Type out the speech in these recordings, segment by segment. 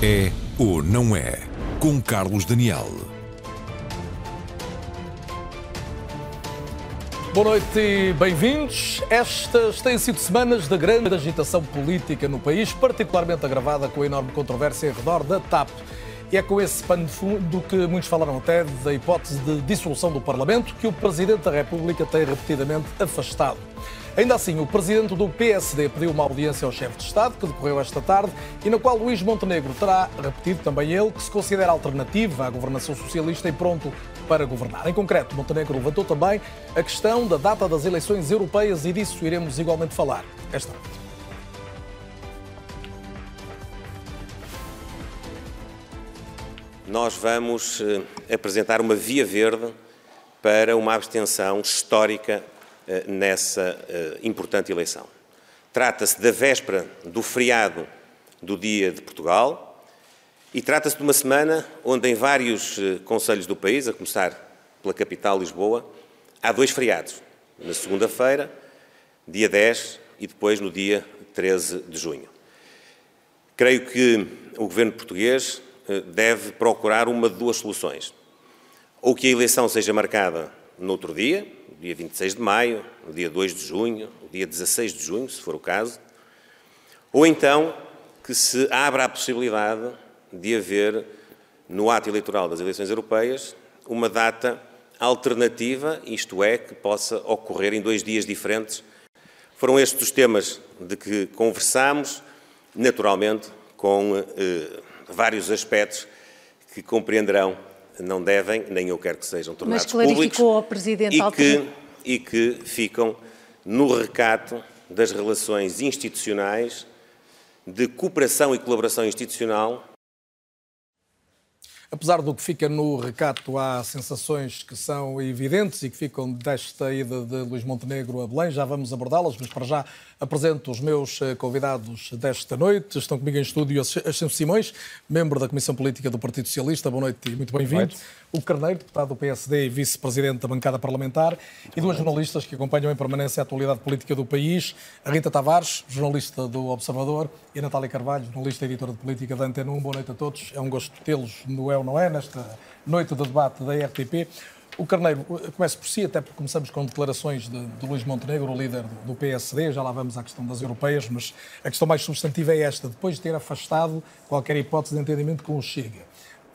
É ou não é? Com Carlos Daniel. Boa noite e bem-vindos. Estas têm sido semanas de grande agitação política no país, particularmente agravada com a enorme controvérsia em redor da TAP. E é com esse pano de fundo que muitos falaram até da hipótese de dissolução do Parlamento, que o Presidente da República tem repetidamente afastado. Ainda assim, o presidente do PSD pediu uma audiência ao chefe de Estado, que decorreu esta tarde, e na qual Luís Montenegro terá repetido também ele que se considera alternativa à governação socialista e pronto para governar. Em concreto, Montenegro levantou também a questão da data das eleições europeias e disso iremos igualmente falar esta noite. Nós vamos eh, apresentar uma via verde para uma abstenção histórica nessa eh, importante eleição. Trata-se da véspera do feriado do Dia de Portugal e trata-se de uma semana onde, em vários eh, conselhos do país, a começar pela capital, Lisboa, há dois feriados. Na segunda-feira, dia 10, e depois no dia 13 de junho. Creio que o governo português deve procurar uma de duas soluções. Ou que a eleição seja marcada no outro dia, dia 26 de maio, no dia 2 de junho, no dia 16 de junho, se for o caso, ou então que se abra a possibilidade de haver, no ato eleitoral das eleições europeias, uma data alternativa, isto é, que possa ocorrer em dois dias diferentes. Foram estes os temas de que conversámos, naturalmente, com eh, vários aspectos que compreenderão não devem, nem eu quero que sejam tornados Mas públicos. ao Presidente e que, e que ficam no recato das relações institucionais, de cooperação e colaboração institucional Apesar do que fica no recato, há sensações que são evidentes e que ficam desta ida de Luís Montenegro a Belém. Já vamos abordá-las, mas para já apresento os meus eh, convidados desta noite. Estão comigo em estúdio Ascenso Simões, membro da Comissão Política do Partido Socialista. Boa noite e muito bem-vindo. O Carneiro, deputado do PSD e vice-presidente da bancada parlamentar. Muito e duas jornalistas que acompanham em permanência a atualidade política do país. A Rita Tavares, jornalista do Observador, e a Natália Carvalho, jornalista e editora de política da Antena 1. Boa noite a todos. É um gosto tê-los no É ou Não É, nesta noite de debate da RTP. O Carneiro, começo por si, até porque começamos com declarações de, de Luís Montenegro, o líder do, do, PSD, já lá vamos à questão das europeias, mas a questão mais substantiva é esta. Depois de ter afastado qualquer hipótese de entendimento com o Chega,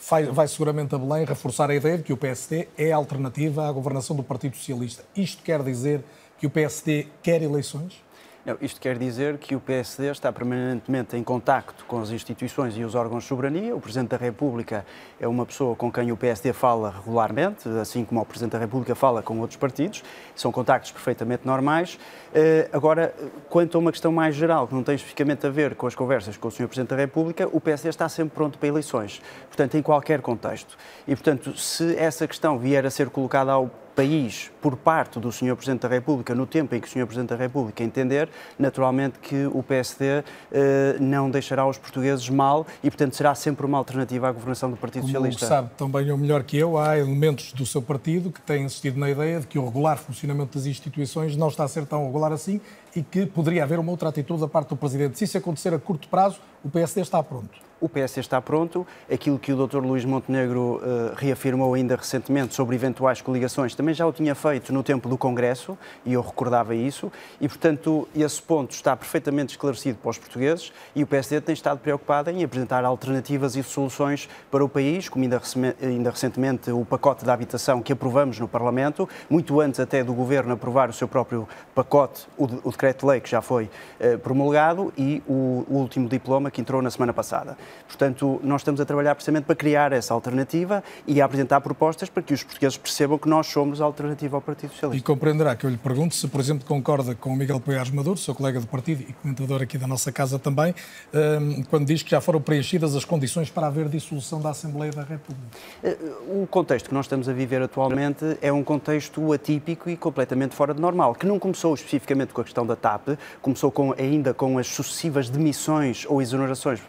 vai, vai seguramente a Belém reforçar a ideia de que o PSD é alternativa à governação do Partido Socialista. Isto quer dizer que o PSD quer eleições? Não, isto quer dizer que o PSD está permanentemente em contacto com as instituições e os órgãos de soberania. O Presidente da República é uma pessoa com quem o PSD fala regularmente, assim como o Presidente da República fala com outros partidos. São contactos perfeitamente normais. Eh, agora, quanto a uma questão mais geral, que não tem especificamente a ver com as conversas com o Sr. Presidente da República, o PSD está sempre pronto para eleições. Portanto, em qualquer contexto. E, portanto, se essa questão vier a ser colocada ao país por parte do Sr. Presidente da República, no tempo em que o Sr. Presidente da República entender, naturalmente que o PSD eh, não deixará os portugueses mal e, portanto, será sempre uma alternativa à governação do Partido Como Socialista. sabe também ou melhor que eu, há elementos do seu partido que têm insistido na ideia de que o regular funcionamento das instituições não está a ser tão regular assim e que poderia haver uma outra atitude da parte do Presidente. Se isso acontecer a curto prazo, o PSD está pronto o PS está pronto. Aquilo que o Dr. Luís Montenegro uh, reafirmou ainda recentemente sobre eventuais coligações também já o tinha feito no tempo do Congresso e eu recordava isso. E, portanto, esse ponto está perfeitamente esclarecido para os portugueses e o PSD tem estado preocupado em apresentar alternativas e soluções para o país, como ainda, ainda recentemente o pacote da habitação que aprovamos no Parlamento, muito antes até do Governo aprovar o seu próprio pacote, o, o decreto-lei que já foi uh, promulgado e o, o último diploma que entrou na semana passada. Portanto, nós estamos a trabalhar precisamente para criar essa alternativa e a apresentar propostas para que os portugueses percebam que nós somos a alternativa ao Partido Socialista. E compreenderá que eu lhe pergunto se, por exemplo, concorda com o Miguel Poiares Maduro, seu colega do partido e comentador aqui da nossa casa também, hum, quando diz que já foram preenchidas as condições para haver dissolução da Assembleia da República. Eh, o contexto que nós estamos a viver atualmente é um contexto atípico e completamente fora de normal, que não começou especificamente com a questão da TAP, começou com, ainda com as sucessivas demissões ou exonerações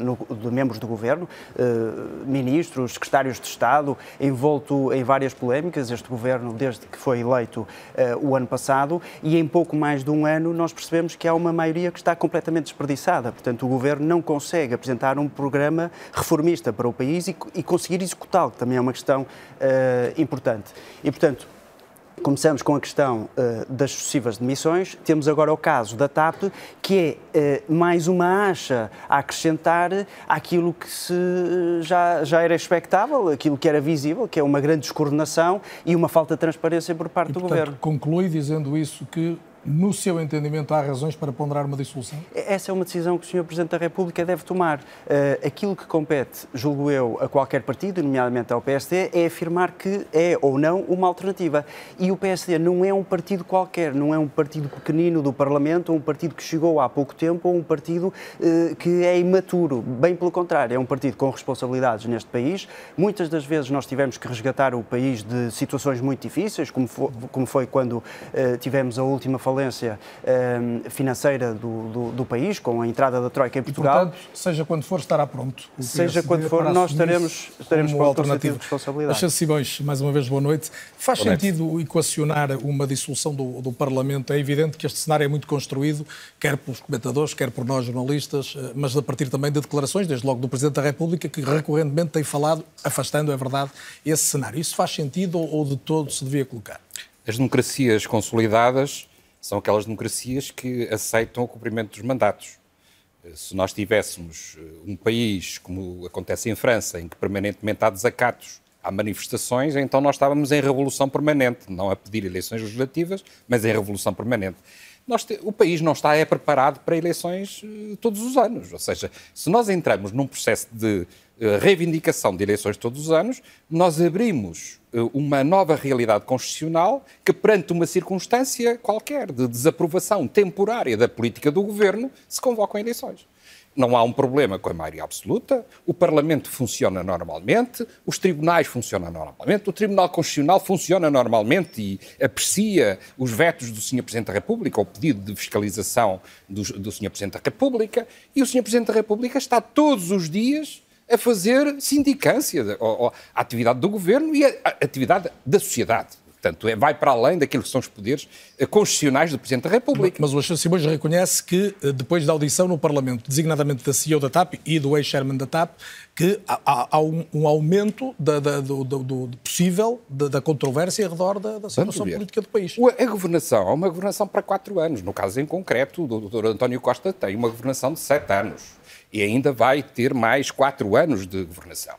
no no, de membros do governo, ministros, secretários de Estado, envolto em várias polémicas, este governo, desde que foi eleito o ano passado, e em pouco mais de um ano nós percebemos que há uma maioria que está completamente desperdiçada. Portanto, o governo não consegue apresentar um programa reformista para o país e, e conseguir executá-lo, que também é uma questão importante. E, portanto, Começamos com a questão uh, das sucessivas demissões. Temos agora o caso da TAP, que é uh, mais uma acha a acrescentar àquilo que se já, já era expectável, aquilo que era visível, que é uma grande descoordenação e uma falta de transparência por parte e, do portanto, Governo. Conclui dizendo isso que no seu entendimento, há razões para ponderar uma dissolução? Essa é uma decisão que o Sr. Presidente da República deve tomar. Uh, aquilo que compete, julgo eu, a qualquer partido, nomeadamente ao PSD, é afirmar que é ou não uma alternativa. E o PSD não é um partido qualquer, não é um partido pequenino do Parlamento, um partido que chegou há pouco tempo, ou um partido uh, que é imaturo. Bem pelo contrário, é um partido com responsabilidades neste país. Muitas das vezes nós tivemos que resgatar o país de situações muito difíceis, como foi, como foi quando uh, tivemos a última falência um, financeira do, do, do, país, com a entrada da Troika em Portugal. E, portanto, seja quando for, estará pronto. Seja quando for, nós estaremos, estaremos com alternativa de responsabilidade. Alexandre Simões, mais uma vez, boa noite. Faz boa sentido noite. equacionar uma dissolução do, do Parlamento? É evidente que este cenário é muito construído, quer pelos comentadores, quer por nós jornalistas, eh, mas a partir também de declarações, desde logo do Presidente da República, que recorrentemente tem falado, afastando, é verdade, esse cenário. Isso faz sentido ou, ou de todo se devia colocar? As democracias consolidadas são aquelas democracias que aceitam o cumprimento dos mandatos. Eh, se nós tivéssemos eh, um país, como acontece em França, em que permanentemente há desacatos, há manifestações, então nós estávamos em revolução permanente, não a pedir eleições legislativas, mas em revolução permanente. Te... o país não está é preparado para eleições uh, todos os anos. Ou seja, se nós entramos num processo de reivindicação de eleições todos os anos, nós abrimos uh, uma nova realidade constitucional que, perante uma circunstância qualquer de desaprovação temporária da política do governo, se convocam eleições não há um problema com a maioria absoluta, o Parlamento funciona normalmente, os tribunais funcionam normalmente, o Tribunal Constitucional funciona normalmente e aprecia os vetos do Sr. Presidente da República, ou pedido de fiscalização do, do Sr. Presidente da República, e o Sr. Presidente da República está todos os dias a fazer sindicância à atividade do governo e à atividade da sociedade. Portanto, é, vai para além daquilo que são os poderes eh, constitucionais do Presidente da República. Mas o Alexandre Simões reconhece que, eh, depois da audição no Parlamento, designadamente da CEO da TAP e do ex-chairman da TAP, que há, há um, um, aumento da, da, do, do, do, possível da, da, controvérsia ao redor da, da situação política do país. A governação é uma governação para quatro anos. No caso em concreto, o Dr. António Costa tem uma governação de sete anos e ainda vai ter mais quatro anos de governação.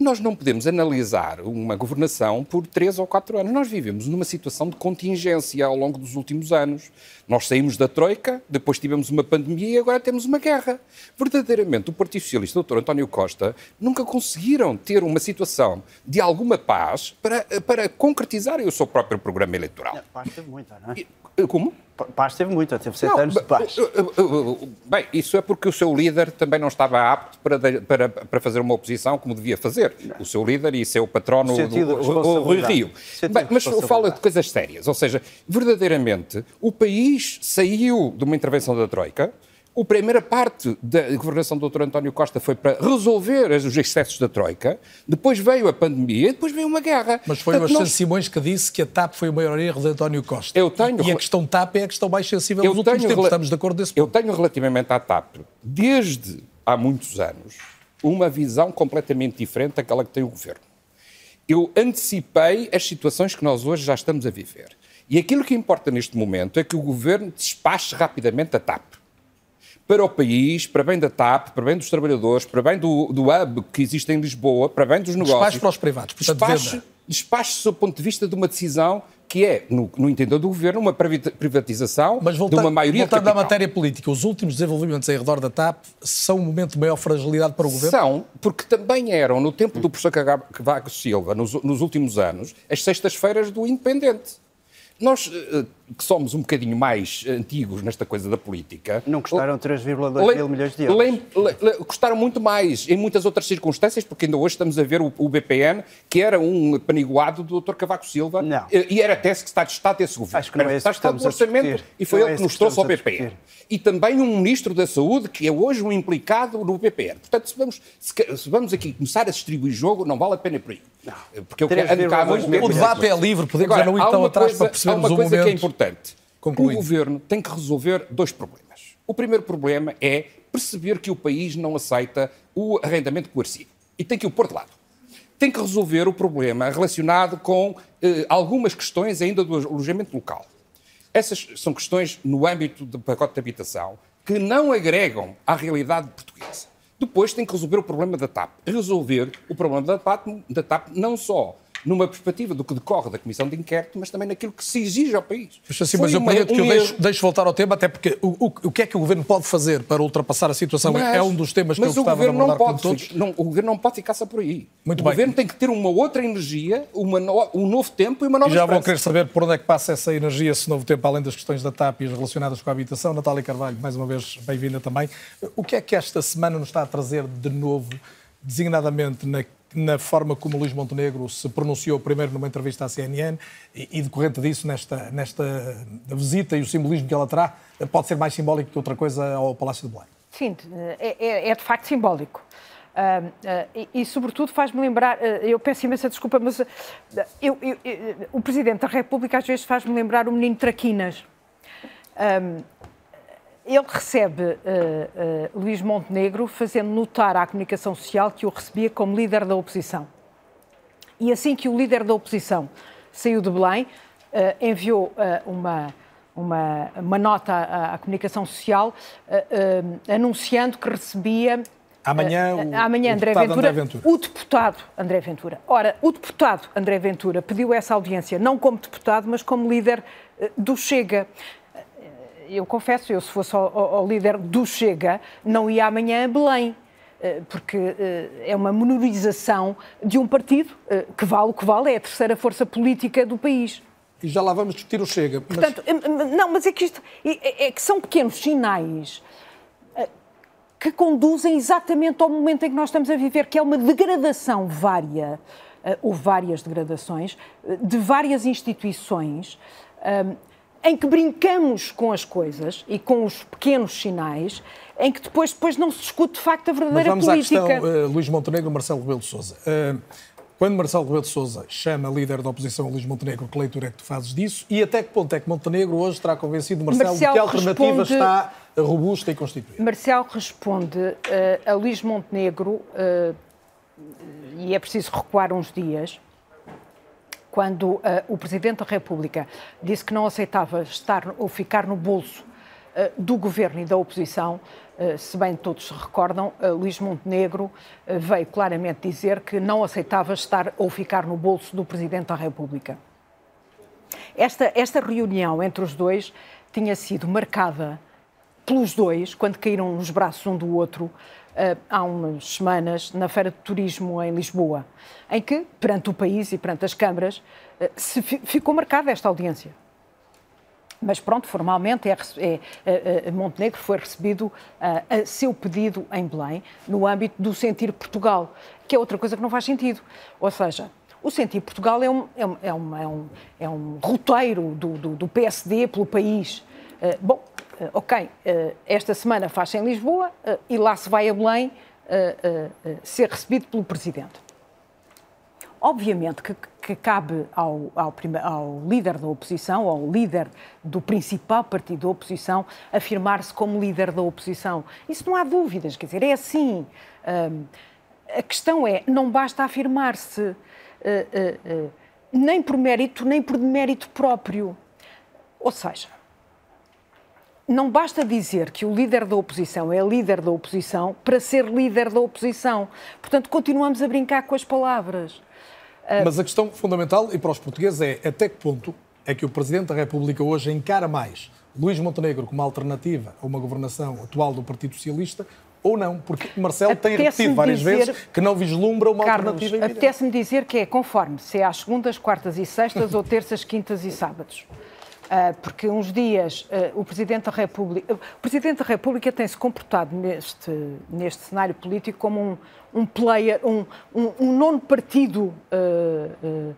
Nós não podemos analisar uma governação por três ou quatro anos. Nós vivemos numa situação de contingência ao longo dos últimos anos. Nós saímos da Troika, depois tivemos uma pandemia e agora temos uma guerra. Verdadeiramente, o Partido Socialista, o Dr. António Costa, nunca conseguiram ter uma situação de alguma paz para, para concretizarem o seu próprio programa eleitoral. Paz teve muita, não é? Como? Paz teve muita, teve sete não, anos de paz. Bem, isso é porque o seu líder também não estava apto para, para, para fazer uma oposição como devia fazer. Não. O seu líder e seu patrono, o Rui Rio. Bem, mas fala de coisas sérias, ou seja, verdadeiramente o país saiu de uma intervenção da Troika, a primeira parte da governação do Dr. António Costa foi para resolver os excessos da Troika, depois veio a pandemia e depois veio uma guerra. Mas foi Portanto, o Alexandre nós... Simões que disse que a TAP foi o maior erro de António Costa. Eu tenho... E a questão TAP é a questão mais sensível eu dos últimos tempos. Estamos de acordo desse ponto. Eu tenho relativamente à TAP, desde há muitos anos, uma visão completamente diferente daquela que tem o Governo. Eu antecipei as situações que nós hoje já estamos a viver. E aquilo que importa neste momento é que o Governo despache rapidamente a TAP para o país, para bem da TAP, para bem dos trabalhadores, para bem do, do hub que existe em Lisboa, para bem dos negócios. Despacho para os privados, portanto, despache, despache do ponto de vista de uma decisão que é, no, no entender do governo, uma privatização Mas de uma maioria voltando à matéria política, os últimos desenvolvimentos em redor da TAP são um momento de maior fragilidade para o governo? São, porque também eram, no tempo do professor Cavaco Silva, nos, nos últimos anos, as sextas-feiras do Independente. Nós uh, que somos um bocadinho mais antigos nesta coisa da política. Não custaram 3,2 mil milhões de euros. Lem, le, custaram muito mais em muitas outras circunstâncias, porque ainda hoje estamos a ver o, o BPN, que era um paniguado do Dr. Cavaco Silva, não. e era até secretário de Estado desse governo. Acho que não é está Estado do Orçamento e foi não ele é que nos trouxe ao BPN. E também um Ministro da Saúde, que é hoje um implicado no BPN. Portanto, se vamos, se, se vamos aqui começar a distribuir jogo, não vale a pena por aí. Não. Porque eu quero O debate é livre, podemos Agora, já não ir tão atrás coisa, para percebermos há uma coisa momento. Que importante. Concluindo. O governo tem que resolver dois problemas. O primeiro problema é perceber que o país não aceita o arrendamento coercivo e tem que o pôr de lado. Tem que resolver o problema relacionado com eh, algumas questões ainda do alojamento local. Essas são questões no âmbito do pacote de habitação que não agregam à realidade portuguesa. Depois tem que resolver o problema da TAP. Resolver o problema da TAP, da TAP não só numa perspectiva do que decorre da Comissão de Inquérito, mas também naquilo que se exige ao país. Mas, assim, mas eu prometo um que eu deixo, deixo, voltar ao tema, até porque o, o, o, que é que o Governo pode fazer para ultrapassar a situação mas, é um dos temas que eu gostava de abordar não pode, com todos. Não, o Governo não pode ficar só por aí. Muito o bem. Governo tem que ter uma outra energia, uma no, um novo tempo e uma nova E já esperança. vou querer saber por onde é que passa essa energia, esse novo tempo, além das questões da TAP e as relacionadas com a habitação. Natália Carvalho, mais uma vez, bem-vinda também. O que é que esta semana nos está a trazer de novo, designadamente na na forma como Luís Montenegro se pronunciou primeiro numa entrevista à CNN e, e decorrente disso, nesta, nesta visita e o simbolismo que ela terá, pode ser mais simbólico que outra coisa ao Palácio de Belém? Sim, é, é, é de facto simbólico. Uh, uh, e, e, sobretudo, faz-me lembrar, uh, eu peço imensa desculpa, mas eu, eu, o Presidente da República às vezes faz-me lembrar o menino Traquinas ele recebe uh, uh, Luís Montenegro fazendo notar à comunicação social que o recebia como líder da oposição. E assim que o líder da oposição saiu de Belém, uh, enviou uma, uma, uma, nota à, à comunicação social anunciando que recebia Amanhã, o, amanhã o André, deputado Ventura, André Ventura. O deputado André Ventura. Ora, o deputado André Ventura pediu essa audiência não como deputado, mas como líder do Chega eu confesso, eu se fosse o, líder do Chega, não ia amanhã a Belém porque é uma menorização de um partido que vale o que vale, é a terceira força política do país. E já lá vamos discutir o Chega. Mas... Portanto, não, mas é que isto é, é que são pequenos sinais que conduzem exatamente ao momento em que nós estamos a viver, que é uma degradação vária, ou várias degradações, de várias instituições em que brincamos com as coisas e com os pequenos sinais, em que depois, depois não se discute de facto a verdadeira Mas vamos política. à questão uh, Luís Montenegro Marcelo Rebelo de Sousa. Uh, quando Marcelo Rebelo de Sousa chama líder da oposição Luís Montenegro, que leitura é que tu fazes disso? E até que ponto é que Montenegro hoje terá convencido Marcelo, Marcelo de que a alternativa responde... está robusta e constituída? Marcelo responde uh, a Luís Montenegro, e é preciso recuar uns dias, quando uh, o Presidente da República disse que não aceitava estar ou ficar no bolso uh, do governo e da oposição, uh, se bem todos se recordam, Luís Montenegro veio claramente dizer que não aceitava estar ou ficar no bolso do Presidente da República. Esta, esta reunião entre os dois tinha sido marcada pelos dois, quando caíram nos braços um do outro, há umas semanas na Feira de Turismo em Lisboa, em que, perante o país e perante as câmaras, se ficou marcada esta audiência. Mas pronto, formalmente é, é, é, Montenegro foi recebido a seu pedido em Belém, no âmbito do Sentir Portugal, que é outra coisa que não faz sentido. Ou seja, o Sentir Portugal é um, é um, é um, é um roteiro do, do, do PSD pelo país. Bom, ok, uh, esta semana faz-se em Lisboa uh, e lá se vai a Belém ser recebido pelo Presidente. Obviamente que, que cabe ao, ao, ao, líder da oposição, ao líder do principal partido da oposição, afirmar-se como líder da oposição. Isso não há dúvidas, quer dizer, é assim. a questão é, não basta afirmar-se nem por mérito, nem por demérito próprio. Ou seja, não basta dizer que o líder da oposição é líder da oposição para ser líder da oposição. Portanto, continuamos a brincar com as palavras. Mas a questão fundamental, e para os portugueses, é até que ponto é que o Presidente da República hoje encara mais Luís Montenegro como alternativa a uma governação atual do Partido Socialista ou não? Porque Marcelo tem repetido várias dizer, vezes que não vislumbra uma Carlos, alternativa apetece-me dizer que é conforme, se é às segundas, quartas e sextas ou terças, quintas e sábados. Uh, porque uns dias uh, o Presidente da República. O Presidente da República tem-se comportado neste, neste cenário político como um, um player, um, um, um nono partido. Um,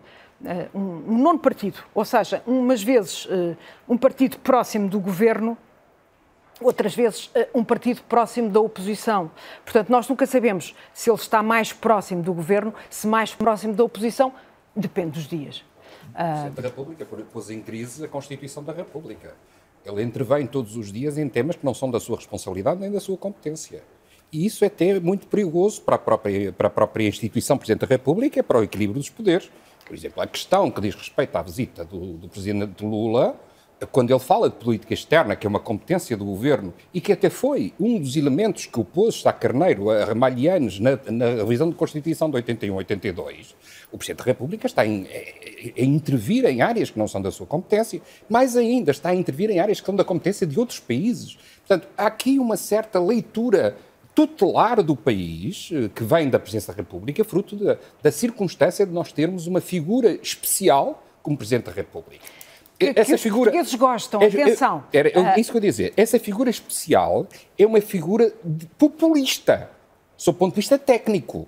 um nono partido, ou seja, umas vezes um partido próximo do governo outras vezes um partido próximo da oposição. Portanto, nós nunca sabemos se ele está mais próximo do governo, se mais próximo da oposição, depende dos dias. O Presidente da República pôs em crise a Constituição da República. Ele intervém todos os dias em temas que não são da sua responsabilidade nem da sua competência. E isso é até muito perigoso para a própria, para a própria instituição Presidente da República e para o equilíbrio dos poderes. Por exemplo, a questão que diz respeito à visita do, do Presidente Lula quando ele fala de política externa, que é uma competência do governo, e que até foi um dos elementos que opôs a Carneiro, a Ramalhianes, na, na revisão da Constituição de 81 82, o Presidente da República está em, a, a intervir em áreas que não são da sua competência, mais ainda está a intervir em áreas que são da competência de outros países. Portanto, há aqui uma certa leitura tutelar do país, eh, que vem da Presidência da República, fruto da circunstância de nós termos uma figura especial como Presidente da República que, essa que figura, os portugueses gostam, é, atenção. Era, era, uh, isso que eu ia dizer. Essa figura especial é uma figura populista, sob o ponto de vista técnico,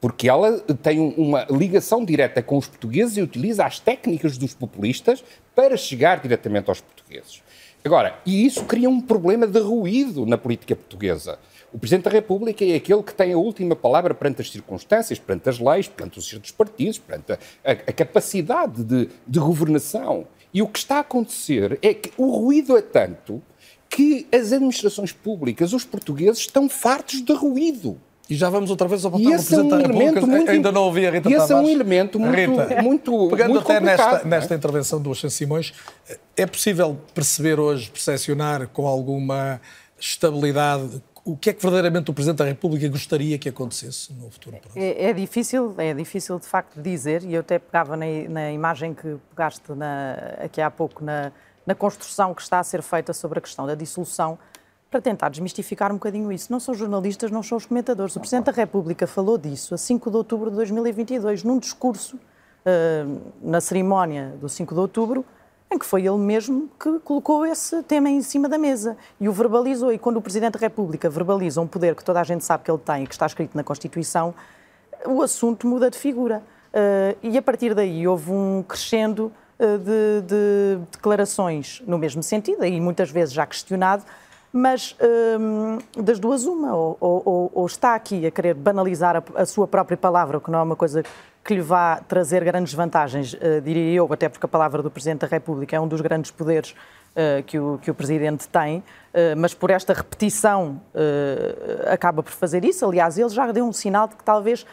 porque ela tem uma ligação direta com os portugueses e utiliza as técnicas dos populistas para chegar diretamente aos portugueses. Agora, e isso cria um problema de ruído na política portuguesa. O Presidente da República é aquele que tem a última palavra perante as circunstâncias, perante as leis, perante os certos partidos, perante a, a, a capacidade de, de governação. E o que está a acontecer é que o ruído é tanto que as administrações públicas, os portugueses, estão fartos de ruído. E já vamos outra vez ao no Presidente é um República. Muito, Ainda não ouvi a Rita E esse é um elemento muito, Rita, muito Pegando muito até nesta, é? nesta intervenção do Oxen Simões, é possível perceber hoje, percepcionar com alguma estabilidade o que é que verdadeiramente o Presidente da República gostaria que acontecesse no futuro próximo? É, é difícil, é difícil de facto dizer, e eu até pegava na, na imagem que pegaste na, aqui há pouco na, na construção que está a ser feita sobre a questão da dissolução, para tentar desmistificar um bocadinho isso. Não são jornalistas, não são os comentadores. O Presidente da República falou disso a 5 de outubro de 2022, num discurso uh, na cerimónia do 5 de outubro, em que foi ele mesmo que colocou esse tema em cima da mesa e o verbalizou. E quando o Presidente da República verbaliza um poder que toda a gente sabe que ele tem e que está escrito na Constituição, o assunto muda de figura. Uh, e a partir daí houve um crescendo uh, de, de, declarações no mesmo sentido, e muitas vezes já questionado, mas uh, das duas uma, ou, ou, ou, está aqui a querer banalizar a, a sua própria palavra, que não é uma coisa que lhe vá trazer grandes vantagens, uh, diria eu, até porque a palavra do Presidente da República é um dos grandes poderes uh, que, o, que o Presidente tem, uh, mas por esta repetição acaba por fazer isso. Aliás, ele já deu um sinal de que talvez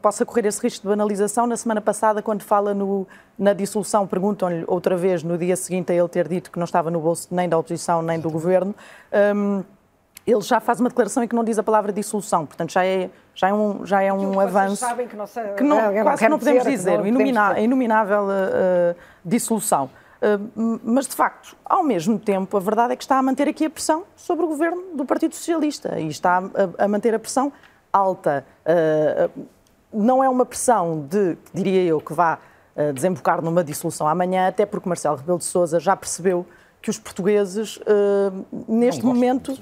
possa correr esse risco de banalização. Na semana passada, quando fala no, na dissolução, perguntam-lhe outra vez, no dia seguinte a ele ter dito que não estava no bolso nem da oposição nem do governo. Um, ele já faz uma declaração em que não diz a palavra dissolução, portanto já é, já é um, já é um avanço sabem que não, sei, que não, não quase não podemos dizer, dizer inominável, inominável uh, dissolução. Uh, mas, de facto, ao mesmo tempo, a verdade é que está a manter aqui a pressão sobre o governo do Partido Socialista e está a, a manter a pressão alta. Uh, não é uma pressão de, diria eu, que vá desembocar numa dissolução amanhã, até porque Marcelo Rebelo de Sousa já percebeu que os portugueses, neste momento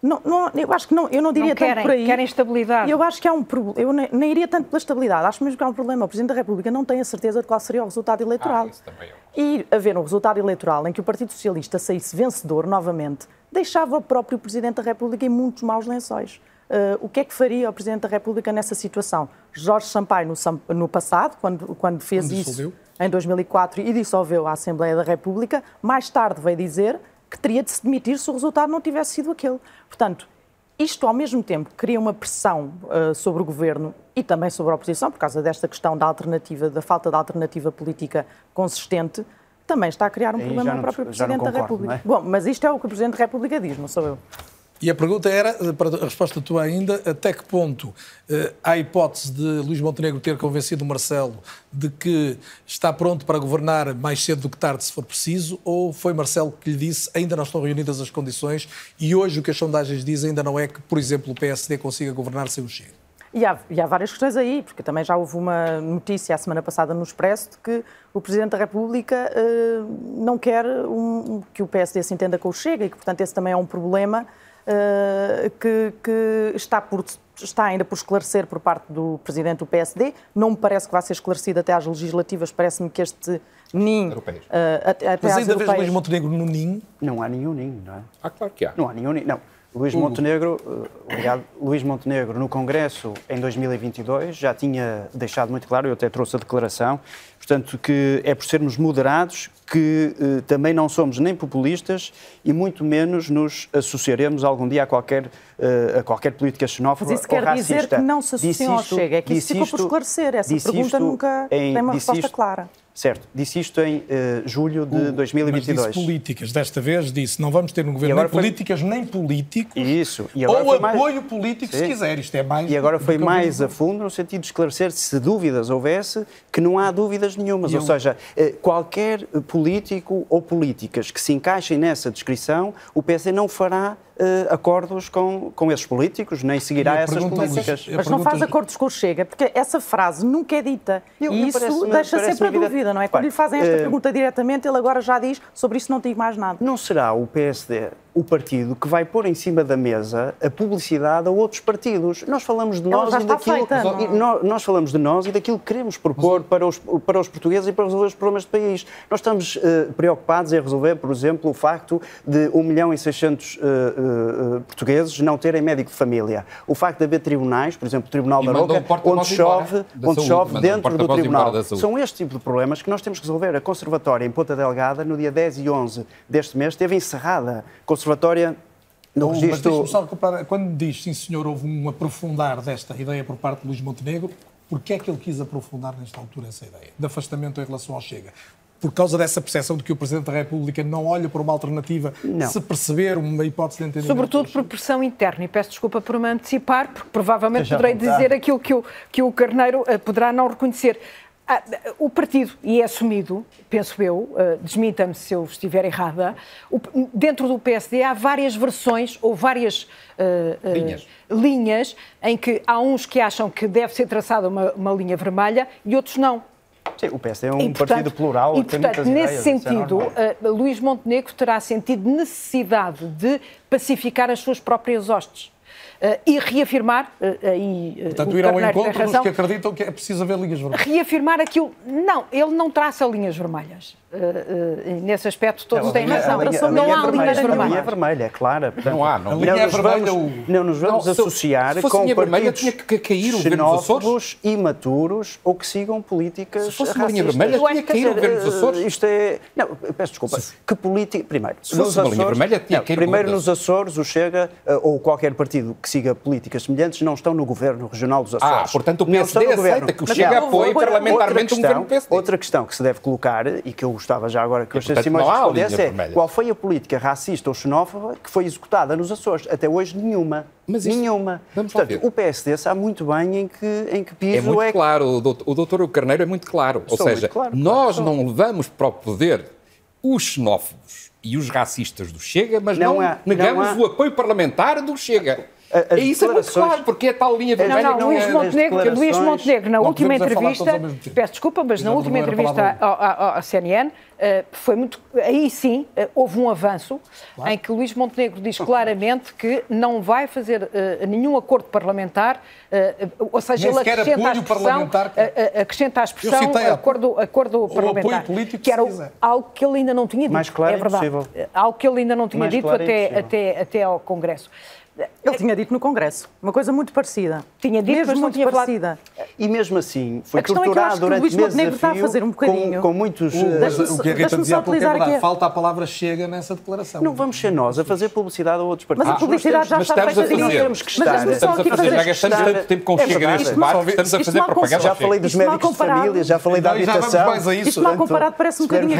não, não, eu acho que não, eu não diria não querem, tanto por aí. Querem estabilidade. Eu acho que há um problema. Eu nem, nem, iria tanto pela estabilidade. Acho mesmo que há um problema. O Presidente da República não tem a certeza de qual seria o resultado eleitoral. Ah, isso também é. E haver um resultado eleitoral em que o Partido Socialista saísse vencedor novamente, deixava o próprio Presidente da República em muitos maus lençóis. Uh, o que é que faria o Presidente da República nessa situação? Jorge Sampaio, no, no passado, quando, quando fez quando isso em 2004 e dissolveu a Assembleia da República, mais tarde veio dizer que teria de se demitir se o resultado não tivesse sido aquele. Portanto, isto ao mesmo tempo cria uma pressão uh, sobre o governo e também sobre a oposição, por causa desta questão da alternativa, da falta de alternativa política consistente, também está a criar um problema no próprio Presidente concordo, da República. É? Bom, mas isto é o que o Presidente da República diz, não sou eu. E a pergunta era, para a resposta tua ainda, até que ponto eh, há a hipótese de Luís Montenegro ter convencido Marcelo de que está pronto para governar mais cedo do que tarde, se for preciso, ou foi Marcelo que lhe disse ainda não estão reunidas as condições e hoje o que as sondagens dizem ainda não é que, por exemplo, o PSD consiga governar sem o Chega? E há, e há, várias questões aí, porque também já houve uma notícia a semana passada no Expresso de que o Presidente da República uh, não quer um, que o PSD se entenda com o Chega e que, portanto, esse também é um problema que, que está, por, está ainda por esclarecer por parte do Presidente do PSD. Não me parece que vá ser esclarecido até às legislativas, parece-me que este NIM... Uh, até, até Mas ainda vês Luís Montenegro no NIM? Não há nenhum NIM, não é? Ah, claro que há. Não há nenhum NIM, não. Luís Montenegro, eh, obrigado. Luís Montenegro, no Congresso em 2022, já tinha deixado muito claro, eu até trouxe a declaração, portanto, que é por sermos moderados que eh, também não somos nem populistas e muito menos nos associaremos algum dia a qualquer, eh, a qualquer política xenófoba Mas isso quer dizer que não se associam ao Chega, é que isso ficou por esclarecer. Essa pergunta nunca em, tem uma resposta isto, clara. Certo, disse isto em uh, julho de o, 2022. Mas disse políticas, desta vez disse não vamos ter um governo nem foi... políticas nem políticos. Isso. E agora ou apoio mais... político, Sim. se quiser. Isto é mais. E agora foi mais a fundo no sentido de esclarecer se dúvidas houvesse, que não há dúvidas nenhumas. Eu... Ou seja, uh, qualquer político ou políticas que se encaixem nessa descrição, o PSD não fará uh, acordos com, com esses políticos, nem seguirá essas políticas. Mas não faz acordos com o Chega, porque essa frase nunca é dita. Eu, e isso deixa sempre a dúvida, não é? Quando lhe fazem esta uh, pergunta diretamente, ele agora já diz sobre isso não digo mais nada. Não será o PSD o partido que vai pôr em cima da mesa a publicidade a outros partidos. Nós falamos de nós e daquilo feita, e nós, nós, falamos de nós e daquilo que queremos propor para os, para os portugueses e para resolver os problemas do país. Nós estamos uh, preocupados em resolver, por exemplo, o facto de 1 milhão e 600 uh, uh, portugueses não terem médico de família. O facto de haver tribunais, por exemplo, o Tribunal e da Roca, onde chove, onde saúde, chove dentro do Tribunal. São este tipo de problemas que nós temos que resolver. A Conservatória em Ponta Delgada, no dia 10 e 11 deste mês, esteve encerrada conservatória no não, registro... Mas só comparar, quando diz, sim senhor, houve um aprofundar desta ideia por parte de Luís Montenegro, porquê é que ele quis aprofundar nesta altura essa ideia de afastamento em relação ao Chega? Por causa dessa percepção de que o Presidente da República não olha para uma alternativa, não. se perceber uma hipótese de entendimento. Sobretudo por pressão interna, e peço desculpa por me antecipar, porque provavelmente poderei dizer aquilo que o, que o Carneiro uh, poderá não reconhecer. Ah, o partido, e é assumido, penso eu, uh, desmita-me se eu estiver errada, o, dentro do PSD há várias versões ou várias uh, linhas. linhas em que há uns que acham que deve ser traçada uma, uma linha vermelha e outros não. Sim, o PSD é um e, portanto, partido plural. E, portanto, nesse ideias, é sentido, é uh, Luís Montenegro terá sentido necessidade de pacificar as suas próprias hostes. Uh, e reafirmar, uh, e, uh, Portanto, ir ao encontro razão, dos que acreditam que é preciso haver linhas vermelhas. Reafirmar aquilo. Não, ele não traça linhas vermelhas. Uh, uh, nesse aspecto todos têm razão. não há linhas vermelhas. A linha é vermelha, é clara. não há. Não, é vermelha. Vamos, não nos vamos não, associar se, se com partidos tinha que cair o xenófobos, imaturos ou que sigam políticas Se fosse uma linha vermelha, tinha que cair o governo dos Açores. Isto é... Não, peço desculpa. Que política... Primeiro, se fosse uma linha vermelha, tinha que cair Primeiro, nos Açores, o Chega ou qualquer partido que que siga políticas semelhantes não estão no governo regional dos Açores. Ah, portanto o PSD aceita que o Chega apoie parlamentarmente um governo PSD. Outra questão que se deve colocar, e que eu gostava já agora que o Sr. Simões respondesse, é qual foi a política racista ou xenófoba que foi executada nos Açores? Até hoje, nenhuma. Mas isto, nenhuma. Portanto, o PSD sabe muito bem em que, em que piso é muito é... claro, o doutor Carneiro é muito claro. Ou seja, claro, nós claro, não levamos para o poder os xenófobos e os racistas do Chega, mas não, não há, negamos não há... o apoio parlamentar do Chega. As isso é muito claro, porque é tal linha vermelha. Não, não, Luís, é Montenegro, Luís Montenegro, na última entrevista, peço desculpa, mas na última entrevista à CNN, Uh, foi muito. Aí sim uh, houve um avanço claro. em que Luís Montenegro diz claramente que não vai fazer uh, nenhum acordo parlamentar, ou seja, ele acrescenta a expressão, que... acrescenta a expressão acordo, acordo parlamentar, político, que era algo que ele ainda não tinha dito. Mais claro é verdade. Possível. Algo que ele ainda não tinha Mais dito claro até, até, até ao Congresso. Ele tinha dito no Congresso, uma coisa muito parecida. Tinha dito, mesmo mas muito parecida. Falado... E mesmo assim, foi torturado é durante meses a fio, está a fazer um bocadinho. Com, com muitos... O, uh, o que a Rita dizia é verdade. Falta a palavra chega nessa declaração. Não vamos ser nós a fazer publicidade a outros partidos. Mas a publicidade já está feita. Mas temos que estar. Mas estamos a fazer, já gastamos tanto tempo com chega neste debate, estamos a fazer propaganda Já falei dos médicos de família, já falei da habitação. Isto mal comparado parece um bocadinho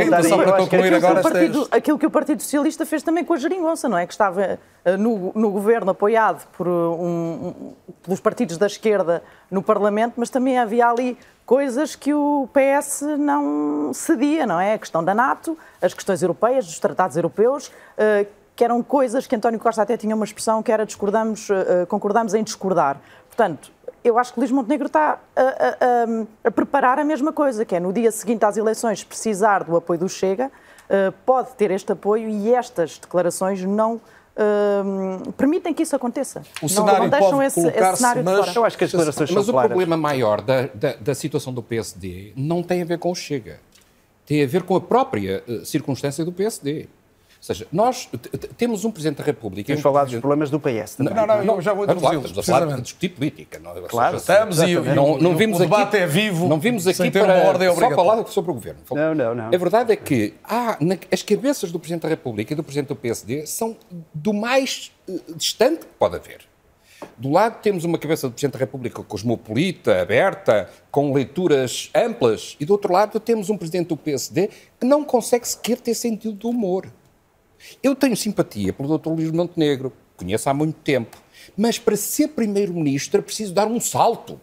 aquilo que o Partido Socialista fez também com a geringonça, não é? Que estava eh, no governo apoiado por um, um, pelos partidos da esquerda no Parlamento, mas também havia ali coisas que o PS não cedia, não é? A questão da NATO, as questões europeias, dos tratados europeus, uh, que eram coisas que António Costa até tinha uma expressão que era discordamos, uh, concordamos em discordar. Portanto, eu acho que Luís Montenegro está a, a, a, preparar a mesma coisa, que é no dia seguinte às eleições precisar do apoio do Chega, uh, pode ter este apoio e estas declarações não Uh, permitem que isso aconteça. O não, cenário não deixam esse, esse, cenário mas, de fora. Eu acho que as declarações mas são o problema maior da, da, da, situação do PSD não tem a ver com o Chega. Tem a ver com a própria uh, circunstância do PSD. Ou seja, nós temos um Presidente da República... Temos um falar dos problemas do PS também. Não, não, não, já vou introduzi-los. Estamos a falar de discutir política. Não, é? claro, estamos e, não, não vimos o debate aqui, é vivo, Não vimos aqui para uma ordem só falar sobre o Governo. Não, não, não. A verdade é que há, na, as cabeças do Presidente da República e do Presidente do PSD são do mais uh, distante que pode haver. Do lado temos uma cabeça do Presidente da República cosmopolita, aberta, com leituras amplas, e do outro lado temos um Presidente do PSD que não consegue sequer ter sentido do humor. Eu tenho simpatia pelo Dr. Luís Montenegro, conheço há muito tempo, mas para ser Primeiro-Ministro é preciso dar um salto.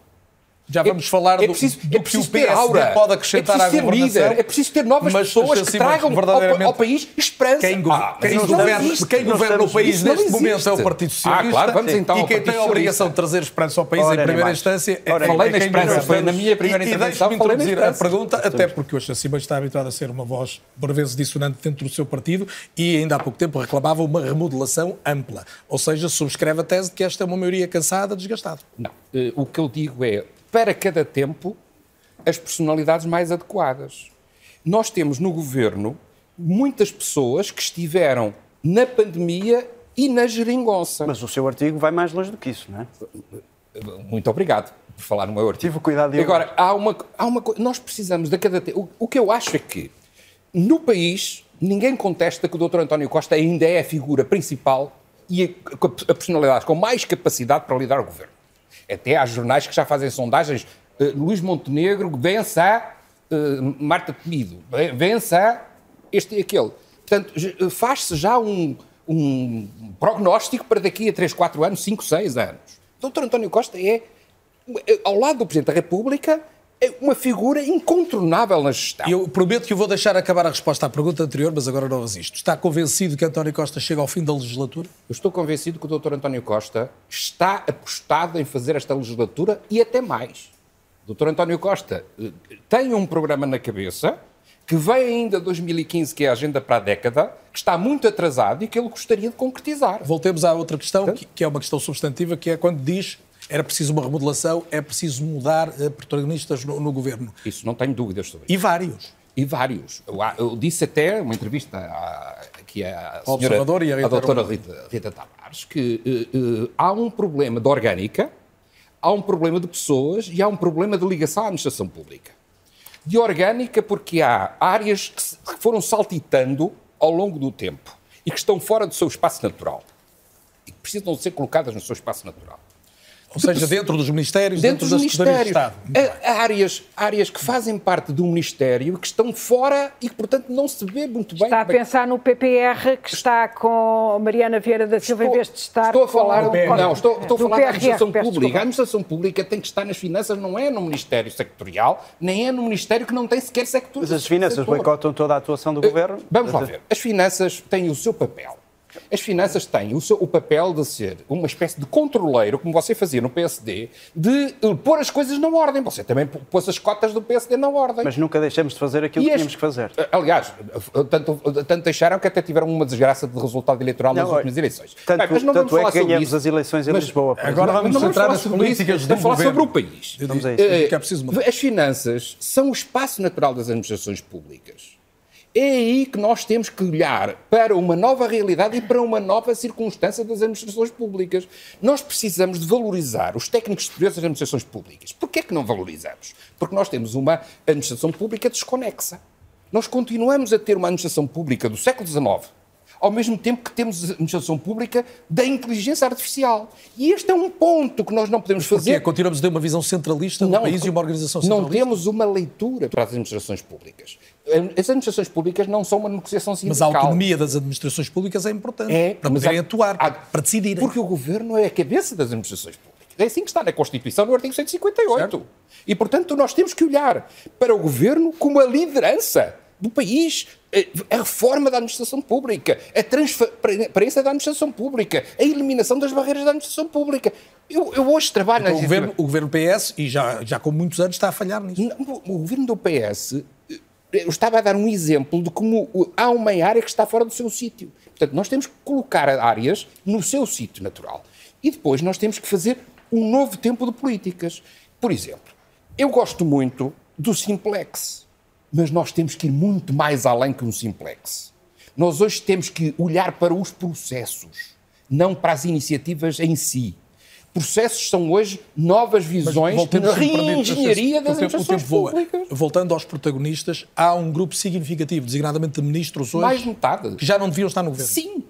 Já vamos é, falar é preciso, do, do é preciso que o PSD aura, pode acrescentar é à governação. Líder, é preciso ter novas mas, pessoas que tragam ao, ao, país esperança. Quem, go ah, quem governa, quem governa o país neste momento é o Partido Socialista. Ah, claro, vamos então e quem tem a obrigação de trazer esperança ao país ora, em primeira instância é ora, Falei na esperança, foi na minha primeira e, intervenção. E deixe-me introduzir a pergunta, até porque hoje acima está habituado a ser uma voz, por vezes, dissonante dentro do seu partido e ainda há pouco tempo reclamava uma remodelação ampla. Ou seja, subscreve a tese de que esta é uma maioria cansada, desgastada. Não. Eh, o que eu digo é, para cada tempo as personalidades mais adequadas. Nós temos no governo muitas pessoas que estiveram na pandemia e na geringonça. Mas o seu artigo vai mais longe do que isso, não é? Muito obrigado por falar no meu artigo. Tive cuidado de Agora, há uma, há uma Nós precisamos de cada. O, o que eu acho é que no país ninguém contesta que o Dr. António Costa ainda é a figura principal e a, a personalidade com mais capacidade para lidar o governo. Até há jornais que já fazem sondagens uh, Luís Montenegro vence a uh, Marta Temido, vence a este e aquele. Portanto, eh, faz-se já um, um prognóstico para daqui a 3, 4 anos, 5, 6 anos. Doutor António Costa é, ao lado do Presidente da República, é uma figura incontornável na gestão. Eu prometo que eu vou deixar acabar a resposta à pergunta anterior, mas agora não resisto. Está convencido que António Costa chega ao fim da legislatura? Eu estou convencido que o Dr. António Costa está apostado em fazer esta legislatura e até mais. Dr. António Costa eh, tem um programa na cabeça que vem ainda 2015, que é a agenda para a década, que está muito atrasado e que ele gostaria de concretizar. Voltemos à outra questão, que é uma questão substantiva, que é quando diz era preciso uma remodelação, é preciso mudar uh, protagonistas no, no, governo. Isso não tenho dúvidas sobre isso. E vários. E vários. Eu, eu disse até, uma entrevista à, aqui à senhora, e a, a doutora Rita, Rita Tavares, que uh, uh, há um problema de orgânica há um problema de pessoas e há um problema de ligação à administração pública. De orgânica, porque há áreas que foram saltitando ao longo do tempo e que estão fora do seu espaço natural e que precisam ser colocadas no seu espaço natural. Ou seja, dentro dos ministérios, dentro, dentro dos ministérios. De Estado. Há áreas, áreas que fazem parte do Ministério que estão fora e que, portanto, não se vê muito bem. Está a pensar no PPR que está com Mariana Vieira da Silva estou, em vez de estar estou a falar, com... Não, estou, estou a falar PRR, da administração pública. A administração pública tem que estar nas finanças, não é no Ministério sectorial, nem é no Ministério que não tem sequer sector. Mas as finanças boicotam toda a atuação do Governo? Vamos lá ver. As finanças têm o seu papel. As finanças têm o, seu, o papel de ser uma espécie de controleiro, como você fazia no PSD, de uh, pôr as coisas na ordem. Você também pôs as cotas do PSD na ordem. Mas nunca deixamos de fazer aquilo e que tínhamos que fazer. Eh, aliás, eh, tanto, tanto, deixaram que até tiveram uma desgraça de resultado eleitoral nas não, últimas eleições. Tanto, Bem, mas não tanto vamos é que ganhamos as eleições em mas, Lisboa. Agora vamos não centrar nas políticas do falar sobre o país. Vamos a isso. Uh, é preciso as finanças são o espaço natural das administrações públicas. É aí que nós temos que olhar para uma nova realidade e para uma nova circunstância das administrações públicas. Nós precisamos de valorizar os técnicos superiores das administrações públicas. Porquê é que não valorizamos? Porque nós temos uma administração pública desconexa. Nós continuamos a ter uma administração pública do século XIX, ao mesmo tempo que temos administração pública da inteligência artificial. E este é um ponto que nós não podemos fazer. Porquê? Continuamos a ter uma visão centralista do não, país e uma organização centralista? Não temos uma leitura para as administrações públicas. As administrações públicas não são uma negociação sindical. Mas a autonomia das administrações públicas é importante é, para poderem atuar, há, para decidir. Porque o governo é a cabeça das administrações públicas. É assim que está na Constituição, no artigo 158. Certo. E, portanto, nós temos que olhar para o governo como a liderança do país. Eh, a reforma da administração pública, a transparência da administração pública, a eliminação das barreiras da administração pública. Eu, eu hoje trabalho então, na o governo, o governo PS, e já, já com muitos anos, está a falhar nisso. Não, o governo do PS, eu estava a dar um exemplo de como há uma área que está fora do seu sítio. Portanto, nós temos que colocar áreas no seu sítio natural. E depois nós temos que fazer um novo tempo de políticas. Por exemplo, eu gosto muito do simplex, mas nós temos que ir muito mais além que um simplex. Nós hoje temos que olhar para os processos, não para as iniciativas em si. Processos são hoje novas visões de reengenharia das administrações públicas. Voltando aos protagonistas, há um grupo significativo, designadamente de ministros hoje, mais metade. que já não deviam estar no governo. Sim.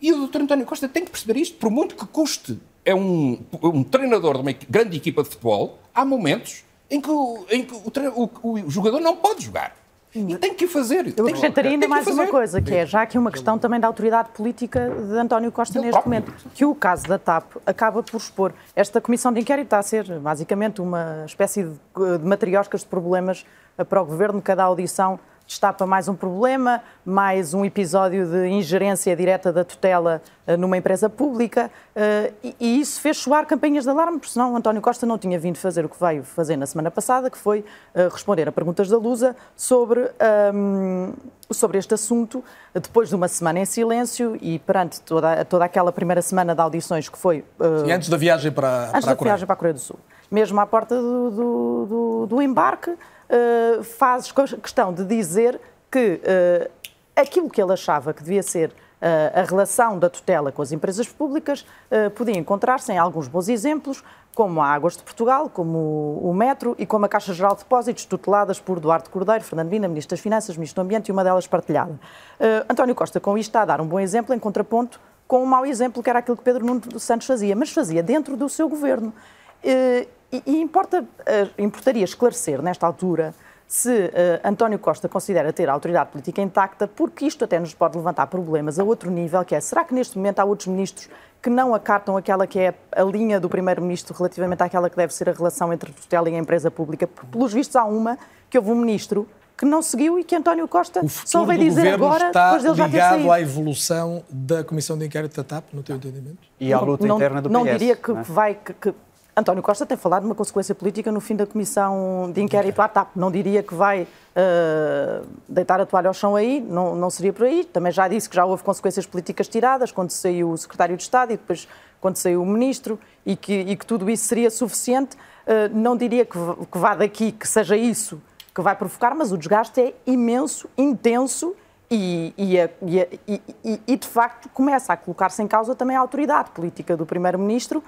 E o Dr. António Costa tem que perceber isto, por muito que custe. É um, um treinador de uma grande equipa de futebol, há momentos em que, o, em que o, o, o jogador não pode jogar. E tem que fazer. Eu acrescentaria ainda mais uma coisa, que é já aqui uma questão também da autoridade política de António Costa neste momento, que o caso da TAP acaba por expor. Esta comissão de inquérito está a ser basicamente uma espécie de, de matrioscas de problemas para o governo, cada audição destapa mais um problema, mais um episódio de ingerência direta da tutela uh, numa empresa pública, uh, e, isso fez soar campanhas de alarme, porque senão António Costa não tinha vindo fazer o que veio fazer na semana passada, que foi uh, responder a perguntas da Lusa sobre, um, sobre este assunto, depois de uma semana em silêncio e perante toda, toda aquela primeira semana de audições que foi... e antes da viagem para, antes para da viagem para a Coreia do Sul. Mesmo à porta do, do, do, do embarque, uh, faz questão de dizer que uh, aquilo que ele achava que devia ser uh, a relação da tutela com as empresas públicas podia encontrar-se em alguns bons exemplos, como a Águas de Portugal, como o Metro e como a Caixa Geral de Depósitos, tuteladas por Duarte Cordeiro, Fernando Vina, Ministro das Finanças, Ministro do Ambiente e uma delas partilhada. António Costa, com isto, está a dar um bom exemplo em contraponto com um mau exemplo, que era aquilo que Pedro Nuno Santos fazia, mas fazia dentro do seu governo. E, e importa, eh, importaria esclarecer, nesta altura, se uh, António Costa considera ter a autoridade política intacta, porque isto até nos pode levantar problemas a outro nível, que é, será que neste momento há outros ministros que não acatam aquela que é a linha do Primeiro-Ministro relativamente àquela que deve ser a relação entre a tutela e a empresa pública? Porque, pelos vistos, há uma que houve um ministro que não seguiu e que António Costa só veio dizer agora, está depois dele já ter ligado à evolução da Comissão de Inquérito da TAP, no teu entendimento? E à luta não, interna do PS. Não diria que não é? vai... Que, que, António Costa tem falado de uma consequência política no fim da comissão de inquérito à TAP. Não diria que vai uh, deitar a toalha ao chão aí, não, não seria por aí. Também já disse que já houve consequências políticas tiradas, quando saiu o secretário de Estado e depois quando saiu o ministro, e que, e que tudo isso seria suficiente. Uh, não diria que, que vá daqui, que seja isso que vai provocar, mas o desgaste é imenso, intenso e, e, e, e, de facto começa a colocar-se em causa também a autoridade política do Primeiro-Ministro,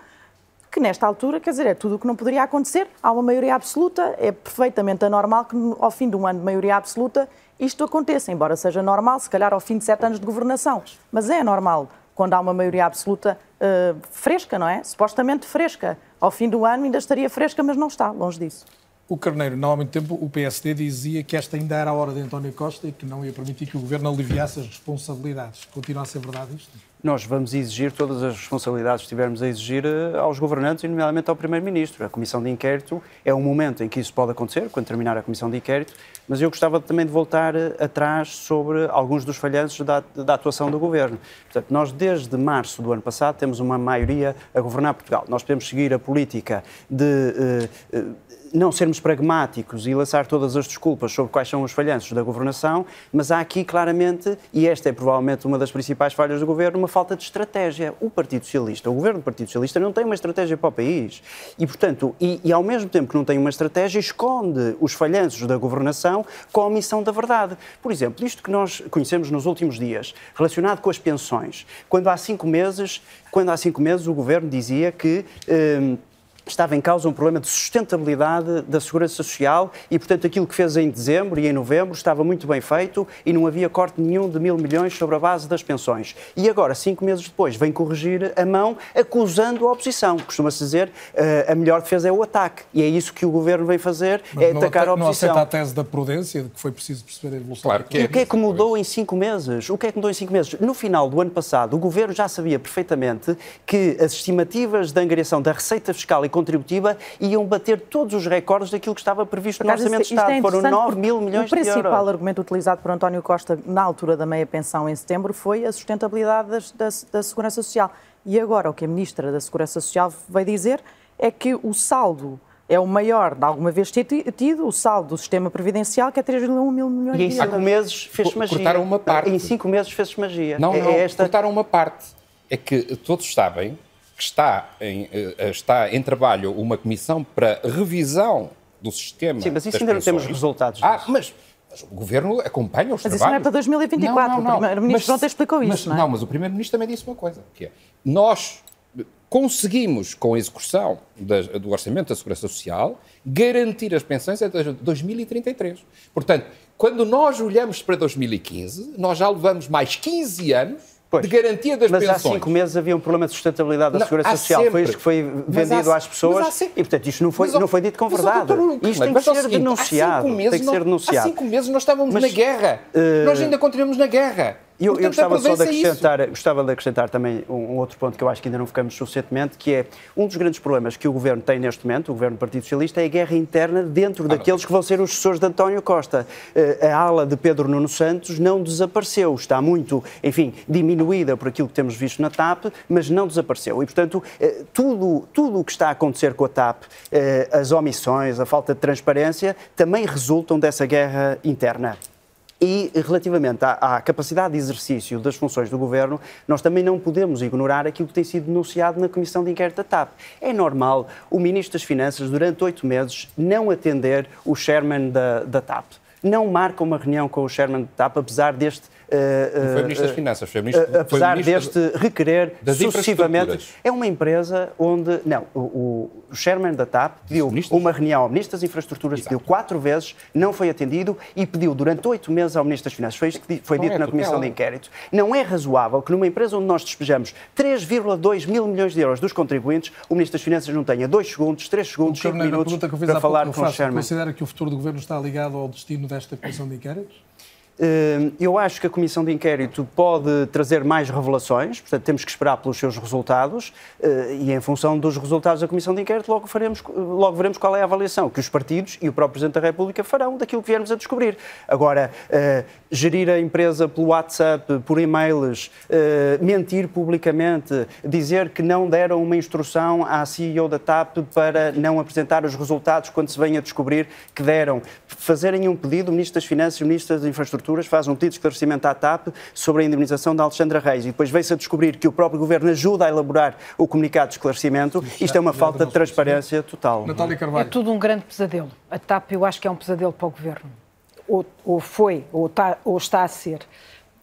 que nesta altura, quer dizer, é tudo o que não poderia acontecer. Há uma maioria absoluta, é perfeitamente anormal que ao fim de um ano de maioria absoluta isto aconteça, embora seja normal, se calhar ao fim de sete anos de governação. Mas é normal quando há uma maioria absoluta uh, fresca, não é? Supostamente fresca. Ao fim do ano ainda estaria fresca, mas não está, longe disso. O Carneiro, não há muito tempo, o PSD dizia que esta ainda era a hora de António Costa e que não ia permitir que o governo aliviasse as responsabilidades. Continua a ser verdade isto? Nós vamos exigir todas as responsabilidades que tivermos a exigir eh, aos governantes e, nomeadamente, ao Primeiro-Ministro. A Comissão de Inquérito é um momento em que isso pode acontecer, quando terminar a Comissão de Inquérito, mas eu gostava também de voltar eh, atrás sobre alguns dos falhanços da, da atuação do Governo. Portanto, nós, desde março do ano passado, temos uma maioria a governar Portugal. Nós podemos seguir a política de. Uh, não sermos pragmáticos e lançar todas as desculpas sobre quais são os falhanços da governação, mas há aqui claramente, e esta é provavelmente uma das principais falhas do governo, uma falta de estratégia. O Partido Socialista, o governo do Partido Socialista não tem uma estratégia para o país. E, portanto, e, e ao mesmo tempo que não tem uma estratégia, esconde os falhanços da governação com a omissão da verdade. Por exemplo, isto que nós conhecemos nos últimos dias, relacionado com as pensões, quando há cinco meses, quando há cinco meses o governo dizia que. Hum, estava em causa um problema de sustentabilidade da segurança social e, portanto, aquilo que fez em dezembro e em novembro estava muito bem feito e não havia corte nenhum de mil milhões sobre a base das pensões. E agora, cinco meses depois, vem corrigir a mão acusando a oposição. Costuma-se dizer uh, a melhor defesa é o ataque. E é isso que o governo vem fazer, Mas é atacar a oposição. Não aceita a tese da prudência, de que foi preciso perceber a evolução. Claro que é. E o que é que mudou em cinco meses? O que é que mudou em cinco meses? No final do ano passado, o governo já sabia perfeitamente que as estimativas da angariação da receita fiscal e contributiva iam bater todos os recordes daquilo que estava previsto no Orçamento de Estado. É Foram 9 mil milhões de euros. O principal argumento utilizado por António Costa na altura da meia pensão em setembro foi a sustentabilidade das, da, da Segurança Social. E agora o que a Ministra da Segurança Social veio dizer é que o saldo é o maior de alguma vez ter tido, o saldo do sistema previdencial, que é 3,1 mil milhões de euros. E em cinco meses fez magia. Cortaram uma parte. Em cinco meses fez magia. Não, é, não, esta... cortaram uma parte. É que todos sabem que está em, eh, está em trabalho uma comissão para revisão do sistema Sim, mas isso ainda não temos resultados Ah, mas, mas, o Governo acompanha os mas trabalhos. Mas isso não é para 2024, não, não, não. o Primeiro-Ministro ontem explicou mas, isso, não é? Não, mas o Primeiro-Ministro também disse uma coisa, que é, nós conseguimos, com a execução do Orçamento da Segurança Social, garantir as pensões até 2033. Portanto, quando nós olhamos para 2015, nós já levamos mais 15 anos de garantia das mas pensões. Mas há cinco meses havia um problema de sustentabilidade da não, Segurança Social. Sempre. Foi que foi vendido há, às pessoas e, portanto, isto não foi, mas, não foi dito com verdade. Doutor, isto tem que ser seguinte, denunciado. Meses, tem que ser denunciado. Há cinco meses nós estávamos mas, na guerra. Uh... Nós ainda continuamos na guerra. Eu, eu gostava só de acrescentar, gostava de acrescentar também um, um, outro ponto que eu acho que ainda não ficamos suficientemente, que é um dos grandes problemas que o Governo tem neste momento, o Governo do Partido Socialista, é a guerra interna dentro ah, daqueles não. que vão ser os sucessores de António Costa. Uh, a ala de Pedro Nuno Santos não desapareceu, está muito, enfim, diminuída por aquilo que temos visto na TAP, mas não desapareceu. E, portanto, uh, tudo, tudo o que está a acontecer com a TAP, uh, as omissões, a falta de transparência, também resultam dessa guerra interna. E relativamente à, à, capacidade de exercício das funções do Governo, nós também não podemos ignorar aquilo que tem sido denunciado na Comissão de Inquérito da TAP. É normal o Ministro das Finanças, durante oito meses, não atender o chairman da, da TAP. Não marca uma reunião com o chairman da TAP, apesar deste não foi Ministro das Finanças, foi Ministro, apesar foi ministro deste requerer sucessivamente. É uma empresa onde. Não, o, o chairman da TAP pediu uma reunião ao Ministro das Infraestruturas, Exato. pediu quatro vezes, não foi atendido e pediu durante oito meses ao Ministro das Finanças. Foi isto que foi dito é na Comissão de Inquérito. Não é razoável que numa empresa onde nós despejamos 3,2 mil milhões de euros dos contribuintes, o Ministro das Finanças não tenha dois segundos, três segundos, cinco minutos para falar com o chairman. Considera que o futuro do Governo está ligado ao destino desta Comissão de Inquéritos? Hum, eu acho que a Comissão de Inquérito pode trazer mais revelações, portanto, temos que esperar pelos seus resultados eh, e, em função dos resultados da Comissão de Inquérito, logo, faremos, logo veremos qual é a avaliação que os partidos e o próprio Presidente da República farão daquilo que viermos a descobrir. Agora, eh, gerir a empresa pelo WhatsApp, por e-mails, eh, mentir publicamente, dizer que não deram uma instrução à CEO da TAP para não apresentar os resultados quando se vem a descobrir que deram, fazerem um pedido, o Ministro das Finanças e o Ministro das Infraestruturas faz um pedido de esclarecimento à TAP sobre a indemnização da Alexandra Reis e depois veio-se a descobrir que o próprio Governo ajuda a elaborar o comunicado de esclarecimento, isto é uma falta de transparência total. Natália Carvalho. É tudo um grande pesadelo. A TAP eu acho que é um pesadelo para o Governo. Ou, ou foi, ou está, ou está a ser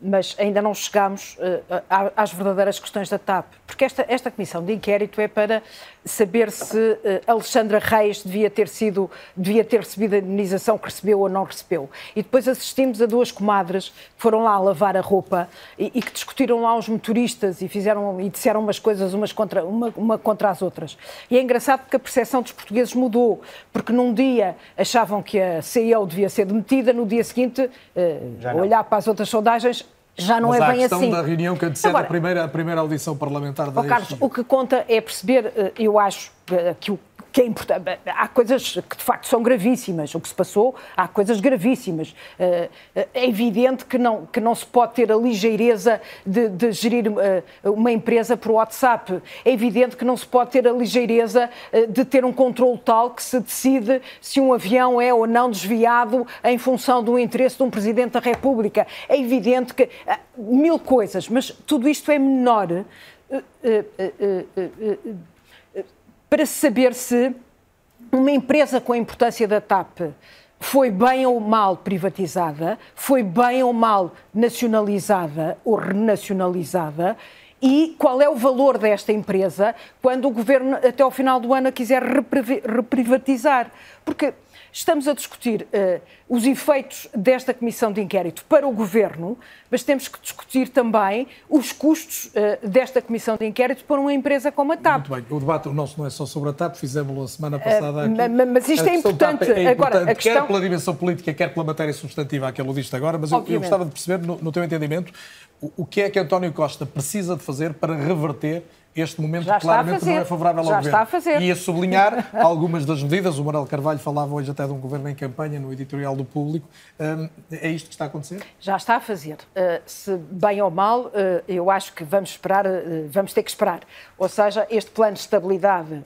mas ainda não chegamos uh, às verdadeiras questões da TAP. Porque esta, esta comissão de inquérito é para saber se uh, Alexandra Reis devia ter sido, devia ter recebido a indenização que recebeu ou não recebeu. E depois assistimos a duas comadres que foram lá lavar a roupa e, e que discutiram lá os motoristas e fizeram e disseram umas coisas umas contra, uma, uma contra as outras. E é engraçado porque a percepção dos portugueses mudou, porque num dia achavam que a CEO devia ser demitida, no dia seguinte, uh, olhar para as outras sondagens, já não Mas é bem assim. a questão da reunião que antecede Agora, a, primeira, a primeira audição parlamentar da oh, Carlos, o que conta é perceber, eh, eu acho, eh, que o que é importante. Há coisas que de facto são gravíssimas. O que se passou, há coisas gravíssimas. Eh, é evidente que não, que não se pode ter a ligeireza de, de gerir eh, uma empresa por WhatsApp. É evidente que não se pode ter a ligeireza eh, de ter um controle tal que se decide se um avião é ou não desviado em função do interesse de um Presidente da República. É evidente que. Mil coisas, mas tudo isto é menor para saber se uma empresa com a importância da TAP foi bem ou mal privatizada, foi bem ou mal nacionalizada ou renacionalizada e qual é o valor desta empresa quando o governo até ao final do ano a quiser reprivatizar. Porque Estamos a discutir uh, os efeitos desta comissão de inquérito para o governo, mas temos que discutir também os custos uh, desta comissão de inquérito para uma empresa como a TAP. Muito bem, o debate o nosso não é só sobre a TAP, fizemos-lo a semana passada aqui. Uh, mas isto é importante. é importante. Agora, a questão... Quer pela dimensão política, quer pela matéria substantiva a que aludiste agora, mas eu, eu, gostava de perceber, no, no teu entendimento, o, o que é que António Costa precisa de fazer para reverter este momento Já claramente não é favorável ao Já governo. está a fazer. E a sublinhar algumas das medidas. O Manuel Carvalho falava hoje até de um governo em campanha no editorial do Público. Hum, é isto que está a acontecer? Já está a fazer. Uh, se bem ou mal, uh, eu acho que vamos esperar, uh, vamos ter que esperar. Ou seja, este plano de estabilidade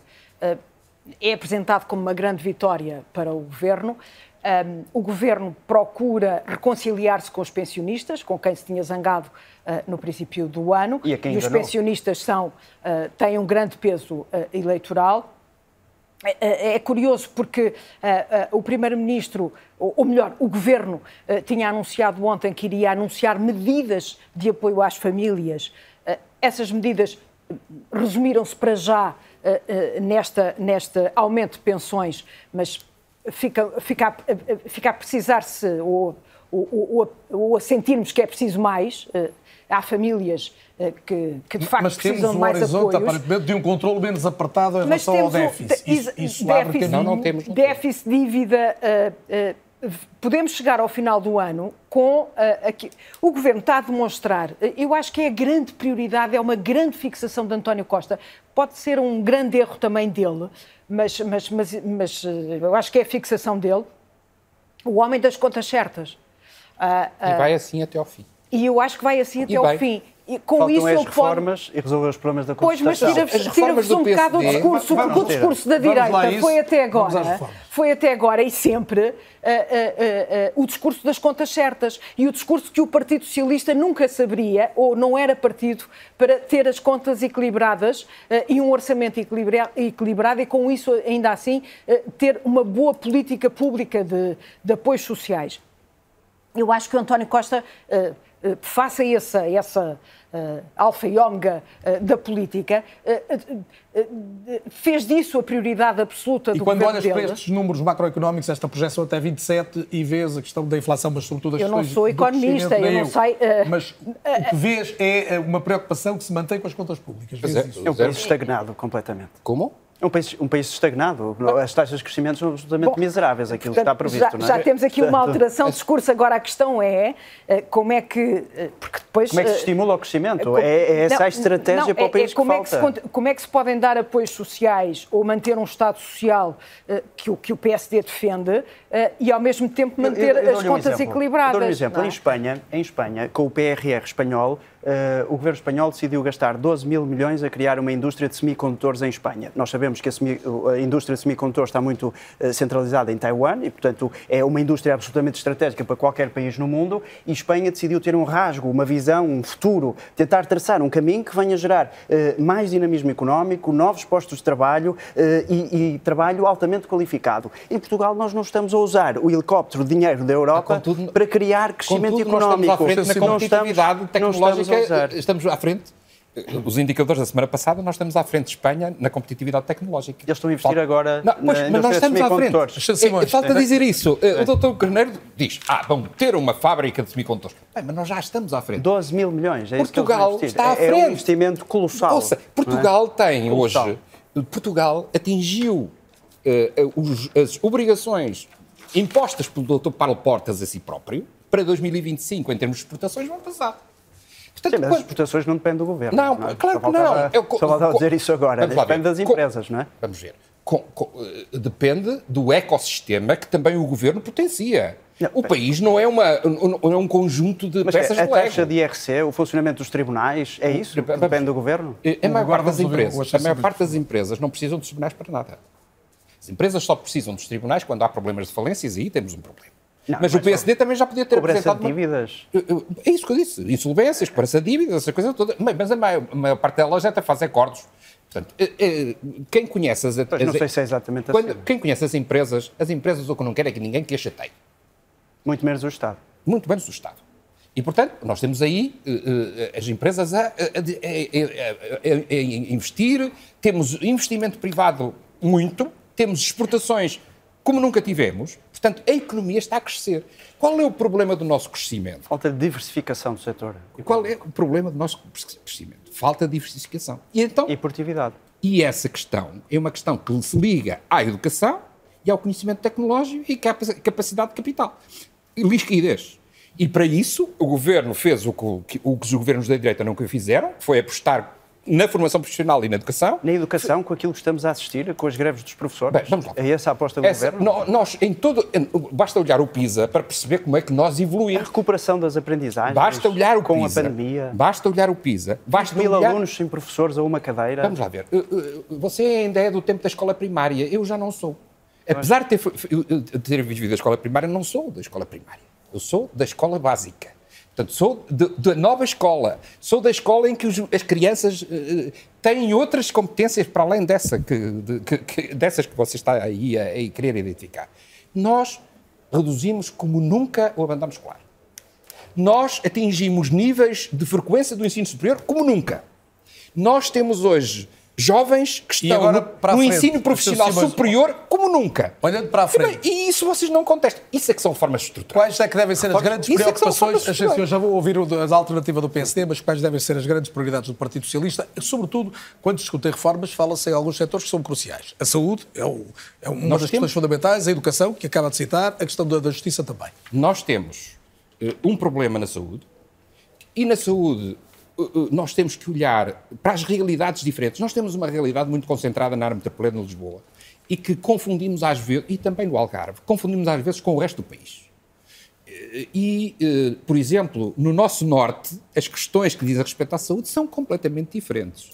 é apresentado como uma grande vitória para o governo. Um, o governo procura reconciliar-se com os pensionistas, com quem se tinha zangado uh, no princípio do ano. E, e os pensionistas são, uh, têm um grande peso uh, eleitoral. É, é curioso porque o Primeiro-Ministro, ou, melhor, o Governo, tinha anunciado ontem que iria anunciar medidas de apoio às famílias. essas medidas resumiram-se para já nesta, nesta aumento de pensões, mas fica, fica, a, fica a precisar-se ou, ou, ou, ou, a sentirmos que é preciso mais. Há famílias que, que de facto Mas temos precisam de um mais horizonte, apoios. aparentemente, de um controle menos apertado em Mas relação ao temos déficit. Isso, isso abre déficit, caminho. Não, não temos, não déficit, dívida. uh, uh, podemos chegar ao final do ano com uh, aqui. O governo está a demonstrar. uh, Eu acho que é a grande prioridade, é uma grande fixação de António Costa. Pode ser um grande erro também dele, mas, mas, mas, mas uh, eu acho que é a fixação dele. O homem das contas certas. Uh, E uh, vai assim até ao fim. e eu acho que vai assim até E ao fim. E com Faltam isso as ele pode. reformas e resolver os problemas da Pois, mas Constituição. tira-vos tira reformas um do bocado o discurso, Vamos porque o discurso da direita foi até agora, reformas. foi até agora e sempre ah, ah, ah, o discurso das contas certas e o discurso que o Partido Socialista nunca saberia ou não era partido para ter as contas equilibradas ah, e um orçamento equilibra- equilibrado e com isso ainda assim ah, ter uma boa política pública de, de apoios sociais. Eu acho que o António Costa eh, eh, faça essa, essa eh, alfa e ômega eh, da política, eh, fez disso a prioridade absoluta E do quando governo olhas para estes números macroeconómicos, esta projeção até 27, e vês a questão da inflação, mas sobretudo as Eu não questões sou economista, eu não sei, eh, Mas o que vês é uma preocupação que se mantém com as contas públicas. É. É um país estagnado completamente. Como? É um país, um país estagnado. As taxas de crescimento são absolutamente Bom, miseráveis, aquilo que está Portanto, previsto. já, é? já temos aqui uma Portanto, alteração de discurso. Agora a questão é eh, como é que. eh, Porque depois. Como é que se eh, estimula o crescimento? Co- É, é essa Não, a estratégia não, para o é- país é como que é que se falta. como é que se podem dar apoios sociais ou manter um Estado social que, o, que o PSD defende e ao mesmo tempo manter Eu- eu as dou-lhe um contas exemplo. equilibradas? Eu dou-lhe um exemplo. não é? Em Espanha, em Espanha, com o PRR espanhol, eh, o governo espanhol decidiu gastar 12 mil milhões a criar uma indústria de semicondutores em Espanha. Nós sabemos que a, semi- a indústria de semicondutores está muito eh, centralizada em Taiwan e, portanto, é uma indústria absolutamente estratégica para qualquer país no mundo e Espanha decidiu ter um rasgo, uma visão, um futuro, tentar traçar um caminho que venha gerar eh, mais dinamismo económico, novos postos de trabalho e, e trabalho altamente qualificado. Em Portugal, nós não estamos a usar o helicóptero de dinheiro da Europa Ah, contudo- para criar crescimento Contudo, nós económico. estamos à frente na competitividade não estamos tecnológica. Usar. Estamos à frente. Os indicadores da semana passada, nós estamos à frente de Espanha na competitividade tecnológica. Eles estão a investir agora Não, na mas, mas nós estamos à frente. Simões, É, Falta dizer isso. O doutor Carneiro diz, ah, vão ter uma fábrica de semicondutores. Bem, mas nós já estamos à frente. 12 mil milhões, é Portugal está à É- É um frente. investimento colossal. Ouça, é? Portugal tem Colossal. hoje, Portugal atingiu eh, os- as obrigações impostas pelo Dr. Paulo Portas a si próprio para 2025 em termos de exportações vão passar. Portanto, Sim, mas as exportações não dependem do governo. Não, é? claro que não. faltava- Eu Só faltava co- dizer isso agora. Depende das empresas, não é? Vamos ver. Com- com- eh, depende do ecossistema que também o governo potencia. Não, o país não é, uma, não é um conjunto de Mas peças a de Lego. taxa de IRC, o funcionamento dos tribunais, é isso? que Vamos- Depende do governo? A maior parte das empresas, a maior parte das empresas não precisam dos tribunais para nada. As empresas só precisam dos tribunais quando há problemas de falências e aí temos um problema. Não, mas o PSD também já podia ter Cobrança apresentado... de uma- dívidas. Eu- É isso que eu disse. Insolvências, cobrança de dívidas, essa coisa toda. Mas a maior, a maior parte delas até faz acordos. Portanto, eh, eh, quem conhece as... Pois, não sei se é exatamente quando- assim. Quem conhece as empresas, as empresas o que não querem é que ninguém que as chateie. Muito menos o Estado. Muito menos o Estado. E, portanto, nós temos aí eh, as empresas a- a- a- a investir, temos investimento privado muito, temos exportações como nunca tivemos, portanto, a economia está a crescer. Qual é o problema do nosso crescimento? Falta de diversificação do setor. Qual é o problema do nosso crescimento? Falta de diversificação. E então, E produtividade. e essa questão é uma questão que se liga à educação e ao conhecimento tecnológico e capa- capacidade de capital. E liquidez. E para isso, o governo fez o que, o que os governos da direita nunca fizeram, foi apostar na formação profissional e na educação. Na educação, com aquilo que estamos a assistir, com as greves dos professores? Bem, vamos lá. É essa a aposta do Essa, governo? nós, em todo, basta olhar o PISA para perceber como é que nós A evoluímos. recuperação das aprendizagens Basta olhar o com PISA. a pandemia. Basta olhar o PISA. Basta Mil olhar... alunos sem professores a uma cadeira. Vamos lá ver. Uh, uh, Você ainda é do tempo da escola primária. Eu já não sou. Apesar de ter, de ter vivido a escola primária, não sou da escola primária. Eu sou da escola básica. Portanto, sou da nova escola. Sou da escola em que os- as crianças uh, têm outras competências para além dessa que, de- que- que- dessas que você está aí a, a querer identificar. Nós reduzimos como nunca o abandono escolar. Nós atingimos níveis de frequência do ensino superior como nunca. Nós temos hoje jovens que estão agora, no, no frente, ensino profissional seus Simões- superior como nunca. Olhando para a E, bem, frente. E isso vocês não contestam. Isso é que são formas estruturais. Quais é que devem ser as grandes Isso é preocupações? Atenção, estruturais. eu já vou ouvir a alternativa do PSD, mas quais devem ser as grandes prioridades do Partido Socialista? Sobretudo, quando discutem reformas, fala-se em alguns setores que são cruciais. A saúde é, o- é uma Nós das temos- questões fundamentais, a educação, que acaba de citar, a questão da, da justiça também. Nós temos eh, um problema na saúde e na saúde nós temos que olhar para as realidades diferentes. Nós temos uma realidade muito concentrada na área metropolitana de Lisboa e que confundimos às vezes, e também no Algarve, confundimos às vezes com o resto do país. Eh, E, eh, por exemplo, no nosso norte, as questões que dizem respeito à saúde são completamente diferentes.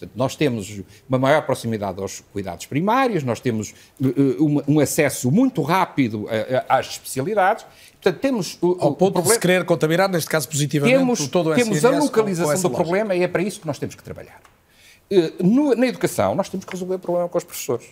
Portanto, nós temos uma maior proximidade aos cuidados primários, nós temos eh, eh, um, um acesso muito rápido a- a- às especialidades. Portanto, temos o, Ao o ponto de problema- se querer contaminar, neste caso positivamente, temos, todo o temos a localização do lógica. problema e é para isso que nós temos que trabalhar. Eh, no- na educação, nós temos que resolver o problema com os professores.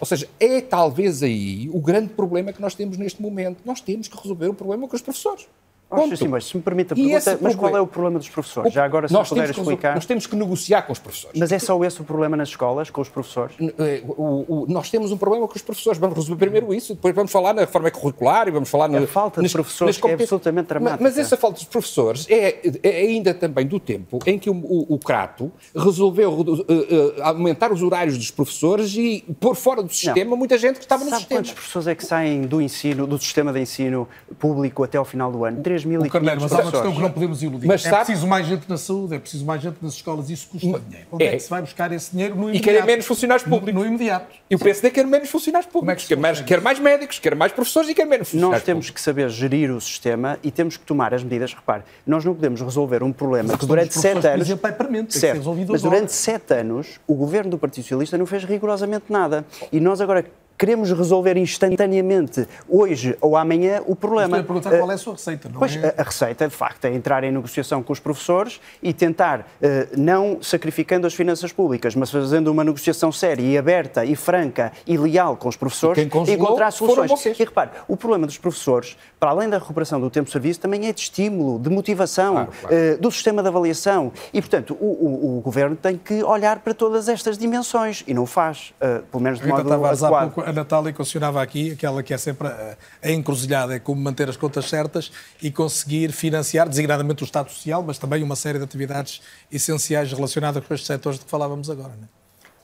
Ou seja, é talvez aí o grande problema que nós temos neste momento. Nós temos que resolver o problema com os professores. Ponto. assim, mas se me permite a pergunta, mas qual é o problema dos professores? Já agora, se nós puder explicar. Nós temos que negociar com os professores. Mas é só esse o problema nas escolas, com os professores? Eh, o- o- nós temos um problema com os professores. Vamos resolver primeiro isso, depois vamos falar na forma curricular e vamos falar na A falta de professores é absolutamente Mas- dramática. Mas essa falta de professores é, é ainda também do tempo em que o, o- o Crato resolveu eh, eh, aumentar os horários dos professores e pôr fora do sistema muita gente que estava no Sabe sistema. quantas pessoas é que saem do ensino, do sistema de ensino público até ao final do ano? 3.500 O Carneiro, mas há uma questão que não podemos iludir. Mas é sabe- preciso mais gente na saúde, é preciso mais gente nas escolas, isso custa dinheiro. Onde é. é. que se vai buscar esse dinheiro no E imediato? querem menos funcionários públicos. No, no imediato. E o PSD quer menos funcionários Como é que públicos, quer, mais, quer mais médicos, quer mais professores e quer menos funcionários Nós temos que saber gerir o sistema e temos que tomar as medidas. Repare, nós não podemos resolver um problema que durante sete anos. exemplo, é certo, mas agora. durante sete anos o governo do Partido Socialista não fez rigorosamente nada. E nós agora queremos resolver instantaneamente, hoje ou amanhã, o problema. Estou a perguntar Eh, qual é a sua receita, não Pois, é? a- a receita, de facto, é entrar em negociação com os professores e tentar, eh, não sacrificando as finanças públicas, mas fazendo uma negociação séria e aberta e franca e leal com os professores, E encontrar soluções. E repare, o problema dos professores, para além da recuperação do tempo de serviço, também é de estímulo, de motivação, Claro, claro. eh, do sistema de avaliação. E, portanto, o, o- o governo tem que olhar para todas estas dimensões e não faz, eh, pelo menos de Rita modo adequado. A Natália questionava aqui, aquela que é sempre a, a encruzilhada, é como manter as contas certas e conseguir financiar, designadamente o Estado Social, mas também uma série de atividades essenciais relacionadas com estes setores de que falávamos agora. Não é?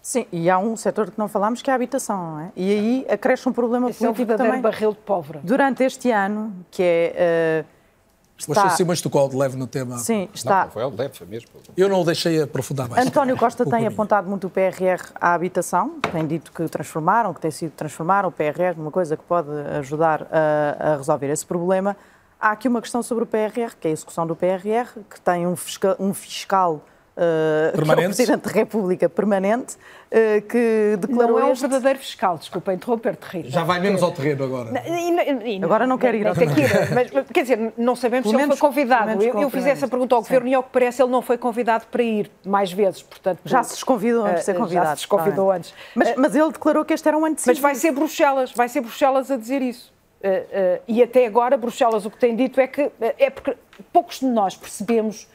Sim, e há um setor que não falámos que é a habitação, não é? E aí acresce um problema Esse é o político verdadeiro também. barril de pólvora. Durante este ano, que é. O está, Sr. Simões tocou de leve no tema. sim, está. não foi foi mesmo. Eu não o deixei aprofundar mais. António Costa tem apontado muito o PRR à habitação, tem dito que transformaram, que tem sido transformar o PRR numa coisa que pode ajudar a, a resolver esse problema. Há aqui uma questão sobre o PRR, que é a execução do PRR, que tem um fiscal, um fiscal eh, que é o Permanente? Presidente da República permanente, eh, que declarou Não é um este- verdadeiro fiscal, desculpa interromper-te, Rita. Já vai menos ao terreno agora. E- e- Agora não quer ir ao ir, mas quer dizer, não sabemos Pelo se ele menos- foi convidado. Eu, eu fiz essa pergunta ao Sim. Governo e, ao que parece, ele não foi convidado para ir mais vezes. Portanto, Já se desconvidou antes de ser eh, convidado. Já se desconvidou bem. antes. Mas, Eh, mas ele declarou que este era um ano Mas vai ser Bruxelas, vai ser Bruxelas a dizer isso. Eh, eh, e até agora, Bruxelas o que tem dito é que eh, é porque poucos de nós percebemos eh,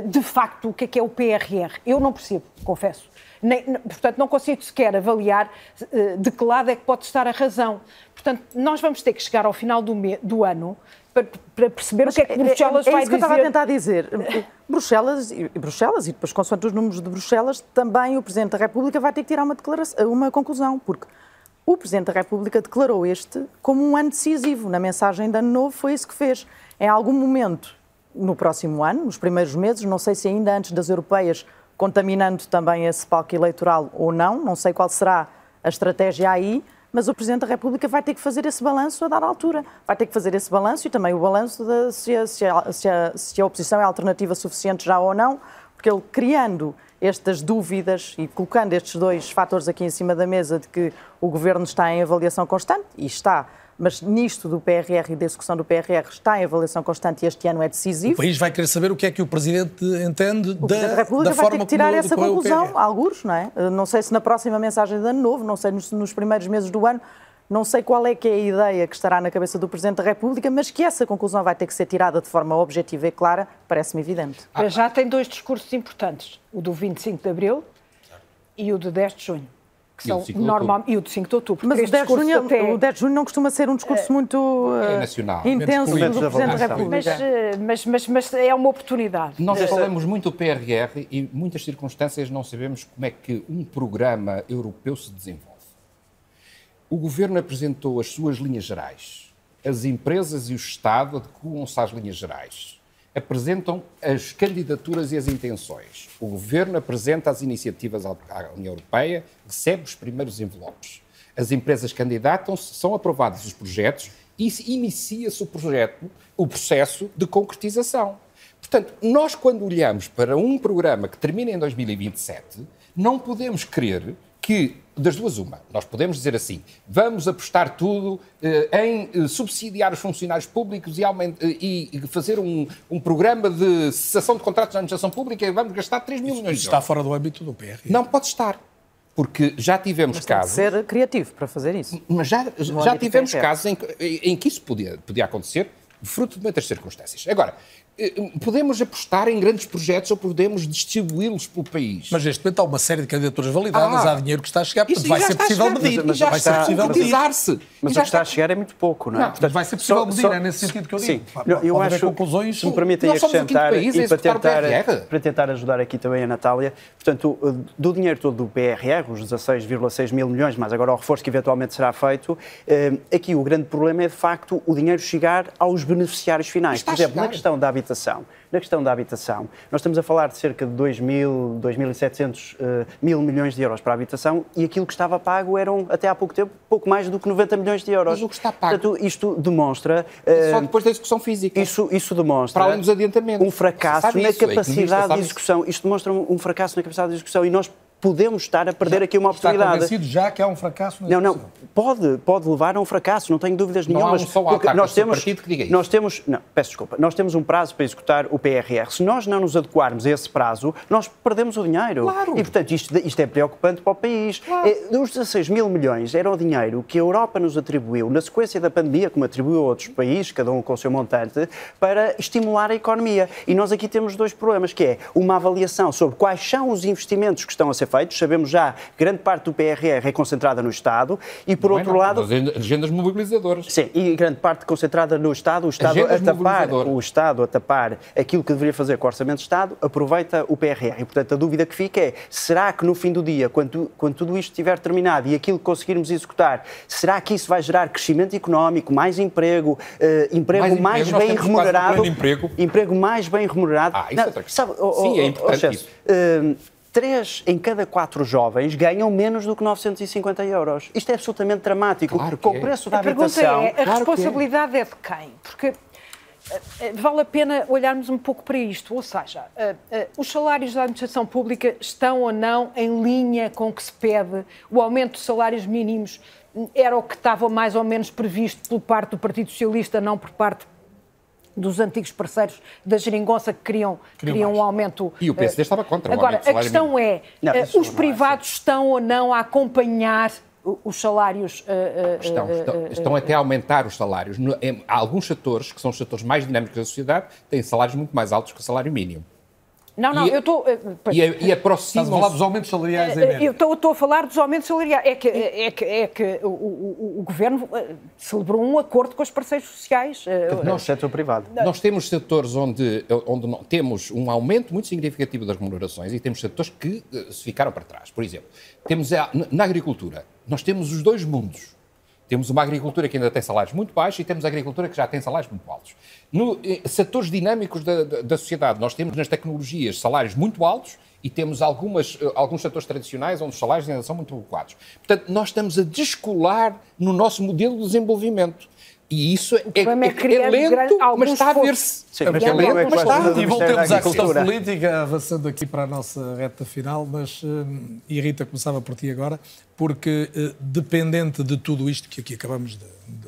de facto o que é que é o PRR. Eu não percebo, confesso. Nem- portanto, não consigo sequer avaliar eh, de que lado é que pode estar a razão. Portanto, nós vamos ter que chegar ao final do, me- do ano para, para perceber o que é que Bruxelas é, é vai isso que eu dizer. estava a tentar dizer. Bruxelas e, e Bruxelas, e depois, consoante os números de Bruxelas, também o Presidente da República vai ter que tirar uma, declaração, uma conclusão, porque o Presidente da República declarou este como um ano decisivo. Na mensagem de Ano Novo foi isso que fez. Em algum momento, no próximo ano, nos primeiros meses, não sei se ainda antes das europeias contaminando também esse palco eleitoral ou não. Não sei qual será a estratégia aí, mas o Presidente da República vai ter que fazer esse balanço a dar altura. Vai ter que fazer esse balanço e também o balanço de se a, se a, se a, se a oposição é alternativa suficiente já ou não, porque ele criando estas dúvidas e colocando estes dois fatores aqui em cima da mesa de que o Governo está em avaliação constante, e está, mas nisto do PRR e da execução do PRR está em avaliação constante e este ano é decisivo. O país vai querer saber o que é que o Presidente entende o da, da República da vai forma ter que tirar como essa conclusão, PRR. alguns, não é? Não sei se na próxima mensagem de ano novo, não sei nos, nos primeiros meses do ano, não sei qual é que é a ideia que estará na cabeça do Presidente da República, mas que essa conclusão vai ter que ser tirada de forma objetiva e clara, parece-me evidente. Para já tem dois discursos importantes: o do 25 de abril e o do 10 de junho. Que E o são de 5 de normal, e o de 5 de outubro. Mas o porque 10, de junho, discurso até- o 10 de junho não costuma ser um discurso muito É eh, nacional. intenso do Presidente da República. eh, mas, mas, mas é uma oportunidade. Nós falamos muito do PRR e, em muitas circunstâncias, não sabemos como é que um programa europeu se desenvolve. O Governo apresentou as suas linhas gerais. As empresas e o Estado adequam-se às linhas gerais. Apresentam as candidaturas e as intenções. O Governo apresenta as iniciativas à União Europeia, recebe os primeiros envelopes. As empresas candidatam-se, são aprovados os projetos e se inicia-se o projeto, o processo de concretização. Portanto, nós quando olhamos para um programa que termina em 2027, não podemos querer que, das duas uma, nós podemos dizer assim, vamos apostar tudo eh, em eh, subsidiar os funcionários públicos e, aument- eh, e- e fazer um, um programa de cessação de contratos na administração pública e vamos gastar 3 mil milhões de Está fora do âmbito do PRR. Não pode estar. Porque já tivemos Mas tem que casos... ser criativo para fazer isso. Mas já, já tivemos casos em, que- em que isso podia, podia acontecer, fruto de muitas circunstâncias. Agora, podemos apostar em grandes projetos ou podemos distribuí-los pelo país. Mas neste momento há uma série de candidaturas validadas, Ah. há dinheiro que está a chegar, portanto vai ser possível medir. mas já vai ser está possível a medir. concretizar-se. Mas o que está a chegar é muito pouco, não é? Não, Portanto, vai ser possível medir, é nesse sentido que eu digo. Sim, eu, acho, conclusões. se me permitem acrescentar país e para tentar, para tentar ajudar aqui também a Natália, portanto, do dinheiro todo do PRR, os 16,6 mil milhões, mas agora o reforço que eventualmente será feito, eh, aqui o grande problema é de facto o dinheiro chegar aos beneficiários finais. Está Por exemplo, na questão da habitação, na questão da habitação, nós estamos a falar de cerca de 2 mil, 2.700 eh, mil milhões de euros para a habitação e aquilo que estava pago eram, até há pouco tempo, pouco mais do que 90 milhões de euros. Mas o que está pago- Portanto, isto demonstra... Só eh, depois da execução física. isso, isso demonstra Para além dos adiantamentos. um fracasso na isso, capacidade de execução. Isto demonstra um, um fracasso na capacidade de execução e nós podemos estar a perder aqui uma Está oportunidade. convencido já que há um fracasso na Não, não, pode, pode levar a um fracasso, não tenho dúvidas Não há nenhumas. um só porque autarca nós temos, partido que diga isso. nós temos, não, peço desculpa, nós temos um prazo para executar o PRR. Se nós não nos adequarmos a esse prazo, nós perdemos o dinheiro. Claro. E, portanto, isto, isto é preocupante para o país. É, os 16 mil milhões era o dinheiro que a Europa nos atribuiu na sequência da pandemia, como atribuiu a outros países, cada um com o seu montante, para estimular a economia. E nós aqui temos dois problemas, que é uma avaliação sobre quais são os investimentos que estão a ser feitos. Sabemos já que grande parte do PRR é concentrada no Estado e, por Não é outro não, lado, Agendas mobilizadoras. Sim, e grande parte concentrada no Estado, o Estado a tapar, o Estado a tapar aquilo que deveria fazer com o Orçamento de Estado, aproveita o PRR. E, portanto, a dúvida que fica é, será que no fim do dia, quando, quando tudo isto estiver terminado e aquilo que conseguirmos executar, será que isso vai gerar crescimento económico, mais emprego, eh, emprego Mais mais, emprego, bem remunerado? emprego. Emprego mais bem remunerado. Ah, isso é outra questão. sabe, oh, Sim, é oh, oh, importante chefe, isso. eh, Três em cada quatro jovens ganham menos do que 950 euros. Isto é absolutamente dramático. Claro que Com é. o preço da A pergunta habitação. é, a claro que é. responsabilidade é. de quem? Porque eh, eh, vale a pena olharmos um pouco para isto. Ou seja, eh, os salários da administração pública estão ou não em linha com o que se pede? O aumento dos salários mínimos hum, era o que estava mais ou menos previsto por parte do Partido Socialista, não por parte dos antigos parceiros da geringonça que queriam, queriam um aumento. E o PSD eh, estava contra o Agora, a salário questão é, Não, eh, os é privados estão ou não a acompanhar os salários eh, eh, Estão, eh, estão, eh, estão até a aumentar os salários. No- em- há alguns setores, que são os setores mais dinâmicos da sociedade, têm salários muito mais altos que o salário mínimo. Não, não, E- eu estou. eh, E, e Estás a falar dos aumentos salariais em eh, média. Eu estou estou a falar dos aumentos salariais. É que, é que, é que o, o- o governo eh, celebrou um acordo com os parceiros sociais. eh, No setor privado. Nós temos setores onde, onde não- temos um aumento muito significativo das remunerações e temos setores que eh, se ficaram para trás. Por exemplo, temos a- na agricultura, nós temos os dois mundos. Temos uma agricultura que ainda tem salários muito baixos e temos a agricultura que já tem salários muito altos. No eh, setores dinâmicos da, da, da sociedade, nós temos nas tecnologias salários muito altos e temos algumas, eh, alguns setores tradicionais onde os salários ainda são muito adequados. Portanto, nós estamos a descolar no nosso modelo de desenvolvimento. E isso é, é, é, é lento, mas está a ver-se. Sim, mas é lento, mas está. E voltemos à questão política, avançando aqui para a nossa reta final, mas hum, e Rita, começava por ti agora, porque eh, dependente de tudo isto que aqui acabamos de,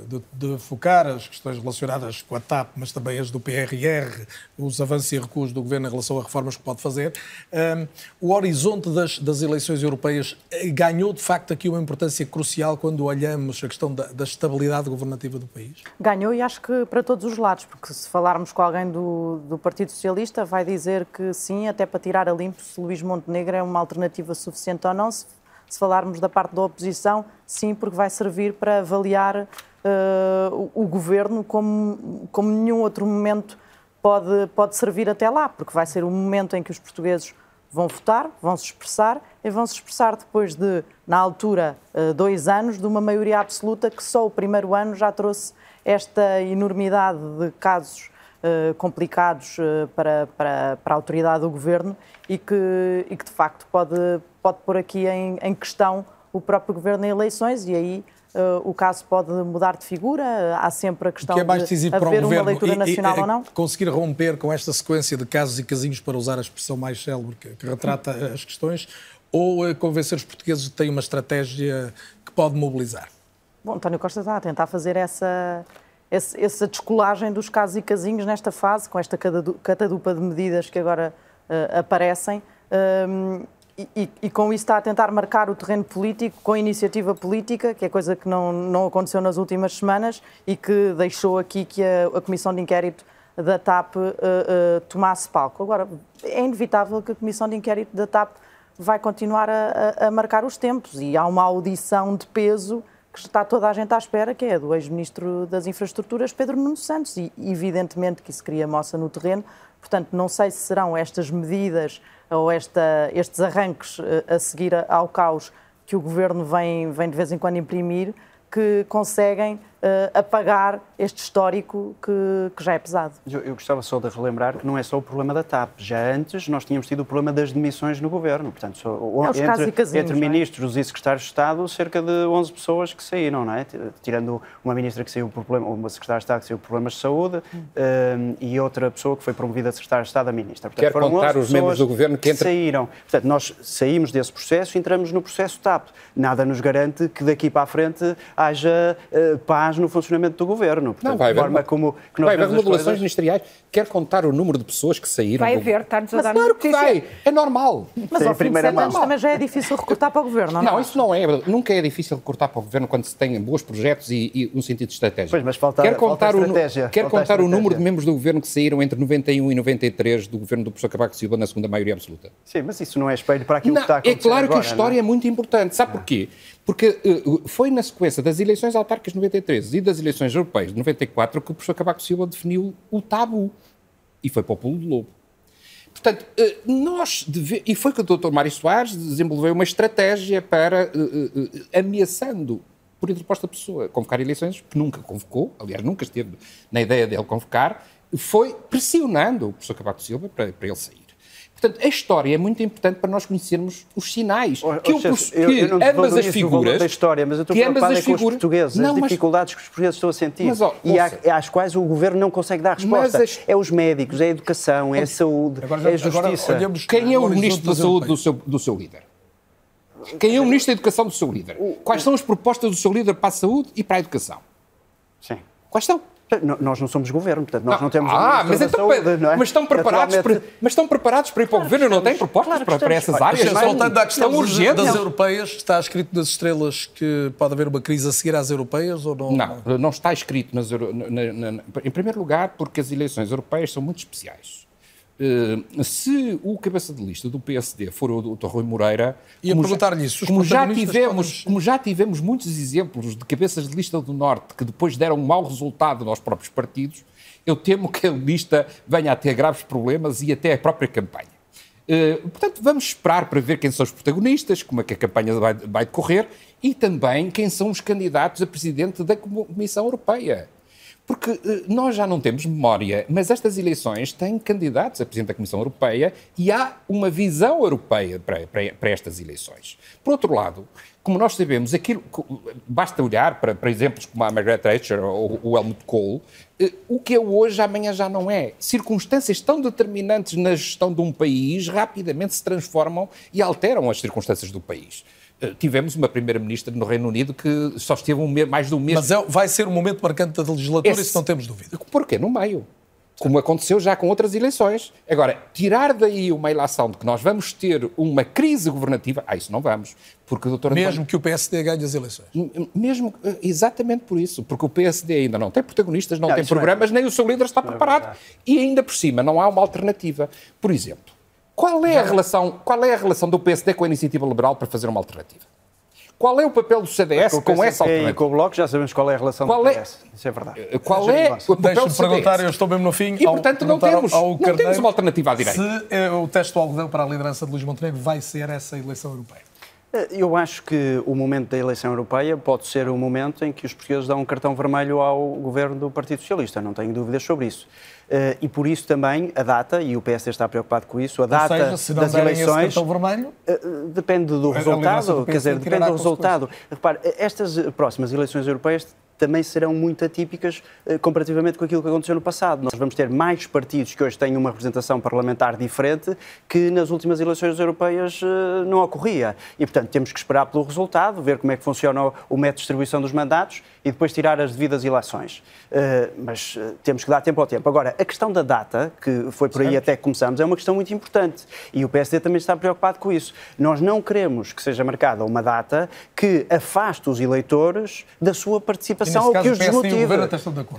de- de focar, as questões relacionadas com a TAP, mas também as do PRR, os avanços e recuos do Governo em relação a reformas que pode fazer, hum, o horizonte das, das eleições europeias eh, ganhou de facto aqui uma importância crucial quando olhamos a questão da, da estabilidade governativa do país? Ganhou e acho que para todos os lados, porque se falarmos com alguém do, do Partido Socialista, vai dizer que sim, até para tirar a limpo se Luís Montenegro é uma alternativa suficiente ou não. Se, se falarmos da parte da oposição, sim, porque vai servir para avaliar eh, o, o governo como, como nenhum outro momento pode, pode servir até lá, porque vai ser o momento em que os portugueses vão votar, vão se expressar e vão se expressar depois de, na altura, eh, dois anos, de uma maioria absoluta que só o primeiro ano já trouxe esta enormidade de casos eh, complicados para, para, para a autoridade do governo e que, e que de facto pode, pode pôr aqui em, em questão o próprio governo em eleições e aí eh, o caso pode mudar de figura. Há sempre a questão que é mais de decisivo para haver uma leitura e- e- nacional é ou não. conseguir romper com esta sequência de casos e casinhos, para usar a expressão mais célebre que, que retrata as questões, ou eh, convencer os portugueses de que têm uma estratégia que pode mobilizar? Bom, António Costa está a tentar fazer essa, esse- essa descolagem dos casos e casinhos nesta fase, com esta catadupa de medidas que agora eh, aparecem. Hum, e, e- com isso está a tentar marcar o terreno político com iniciativa política, que é coisa que não, não aconteceu nas últimas semanas e que deixou aqui que a, a Comissão de Inquérito da TAP eh, eh, tomasse palco. Agora, é inevitável que a Comissão de Inquérito da TAP vai continuar a, a- a marcar os tempos e há uma audição de peso que está toda a gente à espera, que é a do ex-ministro das Infraestruturas, Pedro Nuno Santos, e evidentemente que isso cria moça no terreno. Portanto, não sei se serão estas medidas ou esta- estes arranques eh, a seguir ao caos que o governo vem, vem de vez em quando imprimir que conseguem apagar este histórico que, que já é pesado. Eu, eu gostava só de relembrar que não é só o problema da TAP. Já antes nós tínhamos tido o problema das demissões no governo. Portanto, só, É, os casos e entre, casinhos, entre é? ministros e secretários de Estado, cerca de 11 pessoas que saíram, não é? Tirando uma ministra que saiu por problema, uma secretária de Estado que saiu por problemas de saúde hum, e outra pessoa que foi promovida a secretária de Estado a ministra. Portanto, Quer foram contar 11 os membros do governo que entra- saíram. Portanto, nós saímos desse processo e entramos no processo TAP. Nada nos garante que daqui para a frente haja eh, paz no funcionamento do governo. Portanto, Não, vai haver, forma uma- como que vai haver remodelações coisas- ministeriais. Quer contar o número de pessoas que saíram? Vai do- haver, está-nos a dar claro que vai. É normal. Mas Sim, ao fim de primeira sete anos também já é difícil recrutar para o governo, não, Não, é? isso não é. Nunca é difícil cortar para o governo quando se tem bons projetos e, e um sentido estratégico. Pois, mas falta- quer falta contar o, nu- estratégia. Quer Falta contar o número de membros do governo que saíram entre 91 e 93 do governo do professor Cavaco Silva na segunda maioria absoluta? Sim, mas isso não é espelho para aquilo Não, que está a é acontecer claro que a agora, história não é muito importante. Sabe porquê? Porque eh, foi na sequência das eleições autárquicas de 93 e das eleições europeias de 94 que o professor Cavaco Silva definiu o tabu. E foi para o pulo do lobo. Portanto, eh, nós deve... e foi que o Dr. Mário Soares desenvolveu uma estratégia para, eh, ameaçando, por interposta pessoa, convocar eleições, que nunca convocou, aliás, nunca esteve na ideia dele convocar, foi pressionando o professor Cavaco Silva para, para ele sair. Portanto, a história é muito importante para nós conhecermos os sinais. Oh, que oh, o chefe, proce- eu- que eu não ambas as desvalorizo o valor figuras. da história, mas eu estou que ambas preocupado as é com os figuras- portugueses, Não, as mas- dificuldades que os portugueses estão a sentir Mas, ó, e ouça. há- às quais o governo não consegue dar resposta. As- É os médicos, é a educação, é a saúde, Agora, é a agora justiça. olhamos Quem é o ministro da Saúde do seu, do seu líder? Quem é o ministro da Educação do seu líder? Quais são as propostas do seu líder para a saúde e para a educação? Sim. Quais são? Nós não somos governo, portanto, nós não, temos um ah, ministro mas, então, saúde, não é? mas estão preparados para, mas estão preparados para ir para o governo e não têm propostas claro para, para estamos. essas áreas? Mas, Não voltando à questão Tão das, urgentes? das europeias, está escrito nas estrelas que pode haver uma crise a seguir às europeias ou não? Não, não está escrito nas na- na- na- em primeiro lugar porque as eleições europeias são muito especiais. Eh, se o cabeça de lista do PSD for o Dr. Rui Moreira, Ia como já- perguntar-lhe isso, como já tivemos, podem- como já tivemos muitos exemplos de cabeças de lista do Norte que depois deram um mau resultado aos próprios partidos, eu temo que a lista venha a ter graves problemas e até a própria campanha. Uh, portanto, vamos esperar para ver quem são os protagonistas, como é que a campanha vai, vai decorrer e também quem são os candidatos a presidente da Comissão Europeia. Porque uh, nós já não temos memória, mas estas eleições têm candidatos a Presidente da Comissão Europeia e há uma visão europeia para, para, para estas eleições. Por outro lado, como nós sabemos, aquilo, basta olhar para, para exemplos como a Margaret Thatcher ou o Helmut Kohl, uh, o que é hoje, amanhã já não é. Circunstâncias tão determinantes na gestão de um país rapidamente se transformam e alteram as circunstâncias do país. Eh, tivemos uma primeira-ministra no Reino Unido que só esteve um mês, mais de um mês. Mas é, vai ser um momento marcante da legislatura, Esse, isso não temos dúvida. Porquê? No meio. Como aconteceu já com outras eleições. Agora, tirar daí uma ilação de que nós vamos ter uma crise governativa, ah, isso não vamos. Porque o doutor Mesmo António... que o PSD ganhe as eleições. Mesmo, eh, exatamente por isso. Porque o PSD ainda não tem protagonistas, não, não tem é programas, é... nem o seu líder está é preparado. É e ainda por cima, não há uma alternativa. Por exemplo, qual é, a relação, qual é a relação do PSD com a iniciativa liberal para fazer uma alternativa? Qual é o papel do CDS com, com essa alternativa? E com o Bloco já sabemos qual é a relação qual do PS. É, Isso é verdade. Eh, qual é o papel do CDS? perguntar, eu estou mesmo no fim. E, portanto, não temos, não temos uma alternativa à direita. Se é o teste do algodão para a liderança de Luís Montenegro vai ser essa eleição europeia? Eh, eu acho que o momento da eleição europeia pode ser o momento em que os portugueses dão um cartão vermelho ao governo do Partido Socialista, não tenho dúvidas sobre isso. Uh, e por isso também a data, e o PSD está preocupado com isso, a data Ou seja, se não das eleições. Vermelho, uh, depende do resultado, quer dizer, depende do resultado. Repare, estas próximas eleições europeias também serão muito atípicas eh, comparativamente com aquilo que aconteceu no passado. Nós vamos ter mais partidos que hoje têm uma representação parlamentar diferente que nas últimas eleições europeias eh, não ocorria. E, portanto, temos que esperar pelo resultado, ver como é que funciona o método de distribuição dos mandatos e depois tirar as devidas ilações. Uh, mas temos que dar tempo ao tempo. Agora, a questão da data, que foi por aí até que começamos, é uma questão muito importante. E o PSD também está preocupado com isso. Nós não queremos que seja marcada uma data que afaste os eleitores da sua participação ou que os desmotive.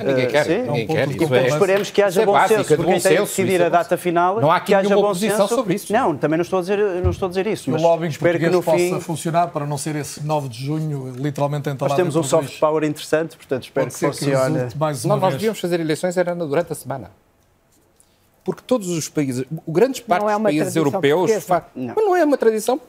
Ninguém quer. Uh, ninguém quer. Isso é, esperemos que haja é bom senso, porque quem tem de decidir a data final, não há aqui que haja bom senso. sobre isso. Não, também não estou a dizer, não estou a dizer isso. O lobbying espero que no possa fim... funcionar para não ser esse 9 de junho literalmente entalado. Nós temos um soft power interessante, portanto espero que funcione. Que não, nós devíamos fazer eleições era durante a semana. Porque todos os países, grandes partes é dos países europeus, fa... não. mas não é uma tradição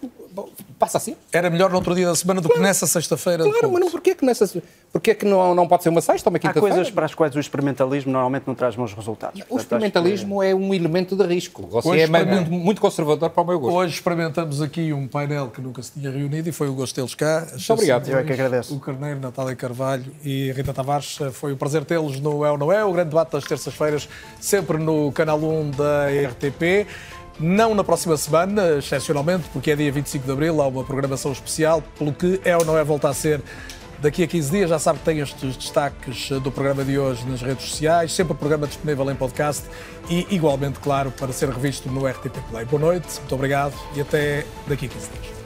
passa assim. Era melhor no outro dia da semana do claro. que nessa sexta-feira. Claro, mas não, porquê que, nessa, porquê que não, não pode ser uma sexta ou uma quinta-feira? Há coisas para as quais o experimentalismo normalmente não traz bons resultados. O experimentalismo que... é um elemento de risco. Você Hoje, é experiment... muito conservador para o meu gosto. Hoje experimentamos aqui um painel que nunca se tinha reunido e foi o gosto deles cá. Muito obrigado. Eu é que agradeço. O Carneiro, Natália Carvalho e Rita Tavares. Foi um prazer tê-los no É ou Não É, o grande debate das terças-feiras, sempre no canal 1 da RTP. Não na próxima semana, excepcionalmente, porque é dia 25 de Abril, há uma programação especial, pelo que é ou não é voltar a ser daqui a 15 dias. Já sabe que tem estes destaques do programa de hoje nas redes sociais, sempre o programa disponível em podcast e, igualmente, claro, para ser revisto no RTP Play. Boa noite, muito obrigado e até daqui a 15 dias.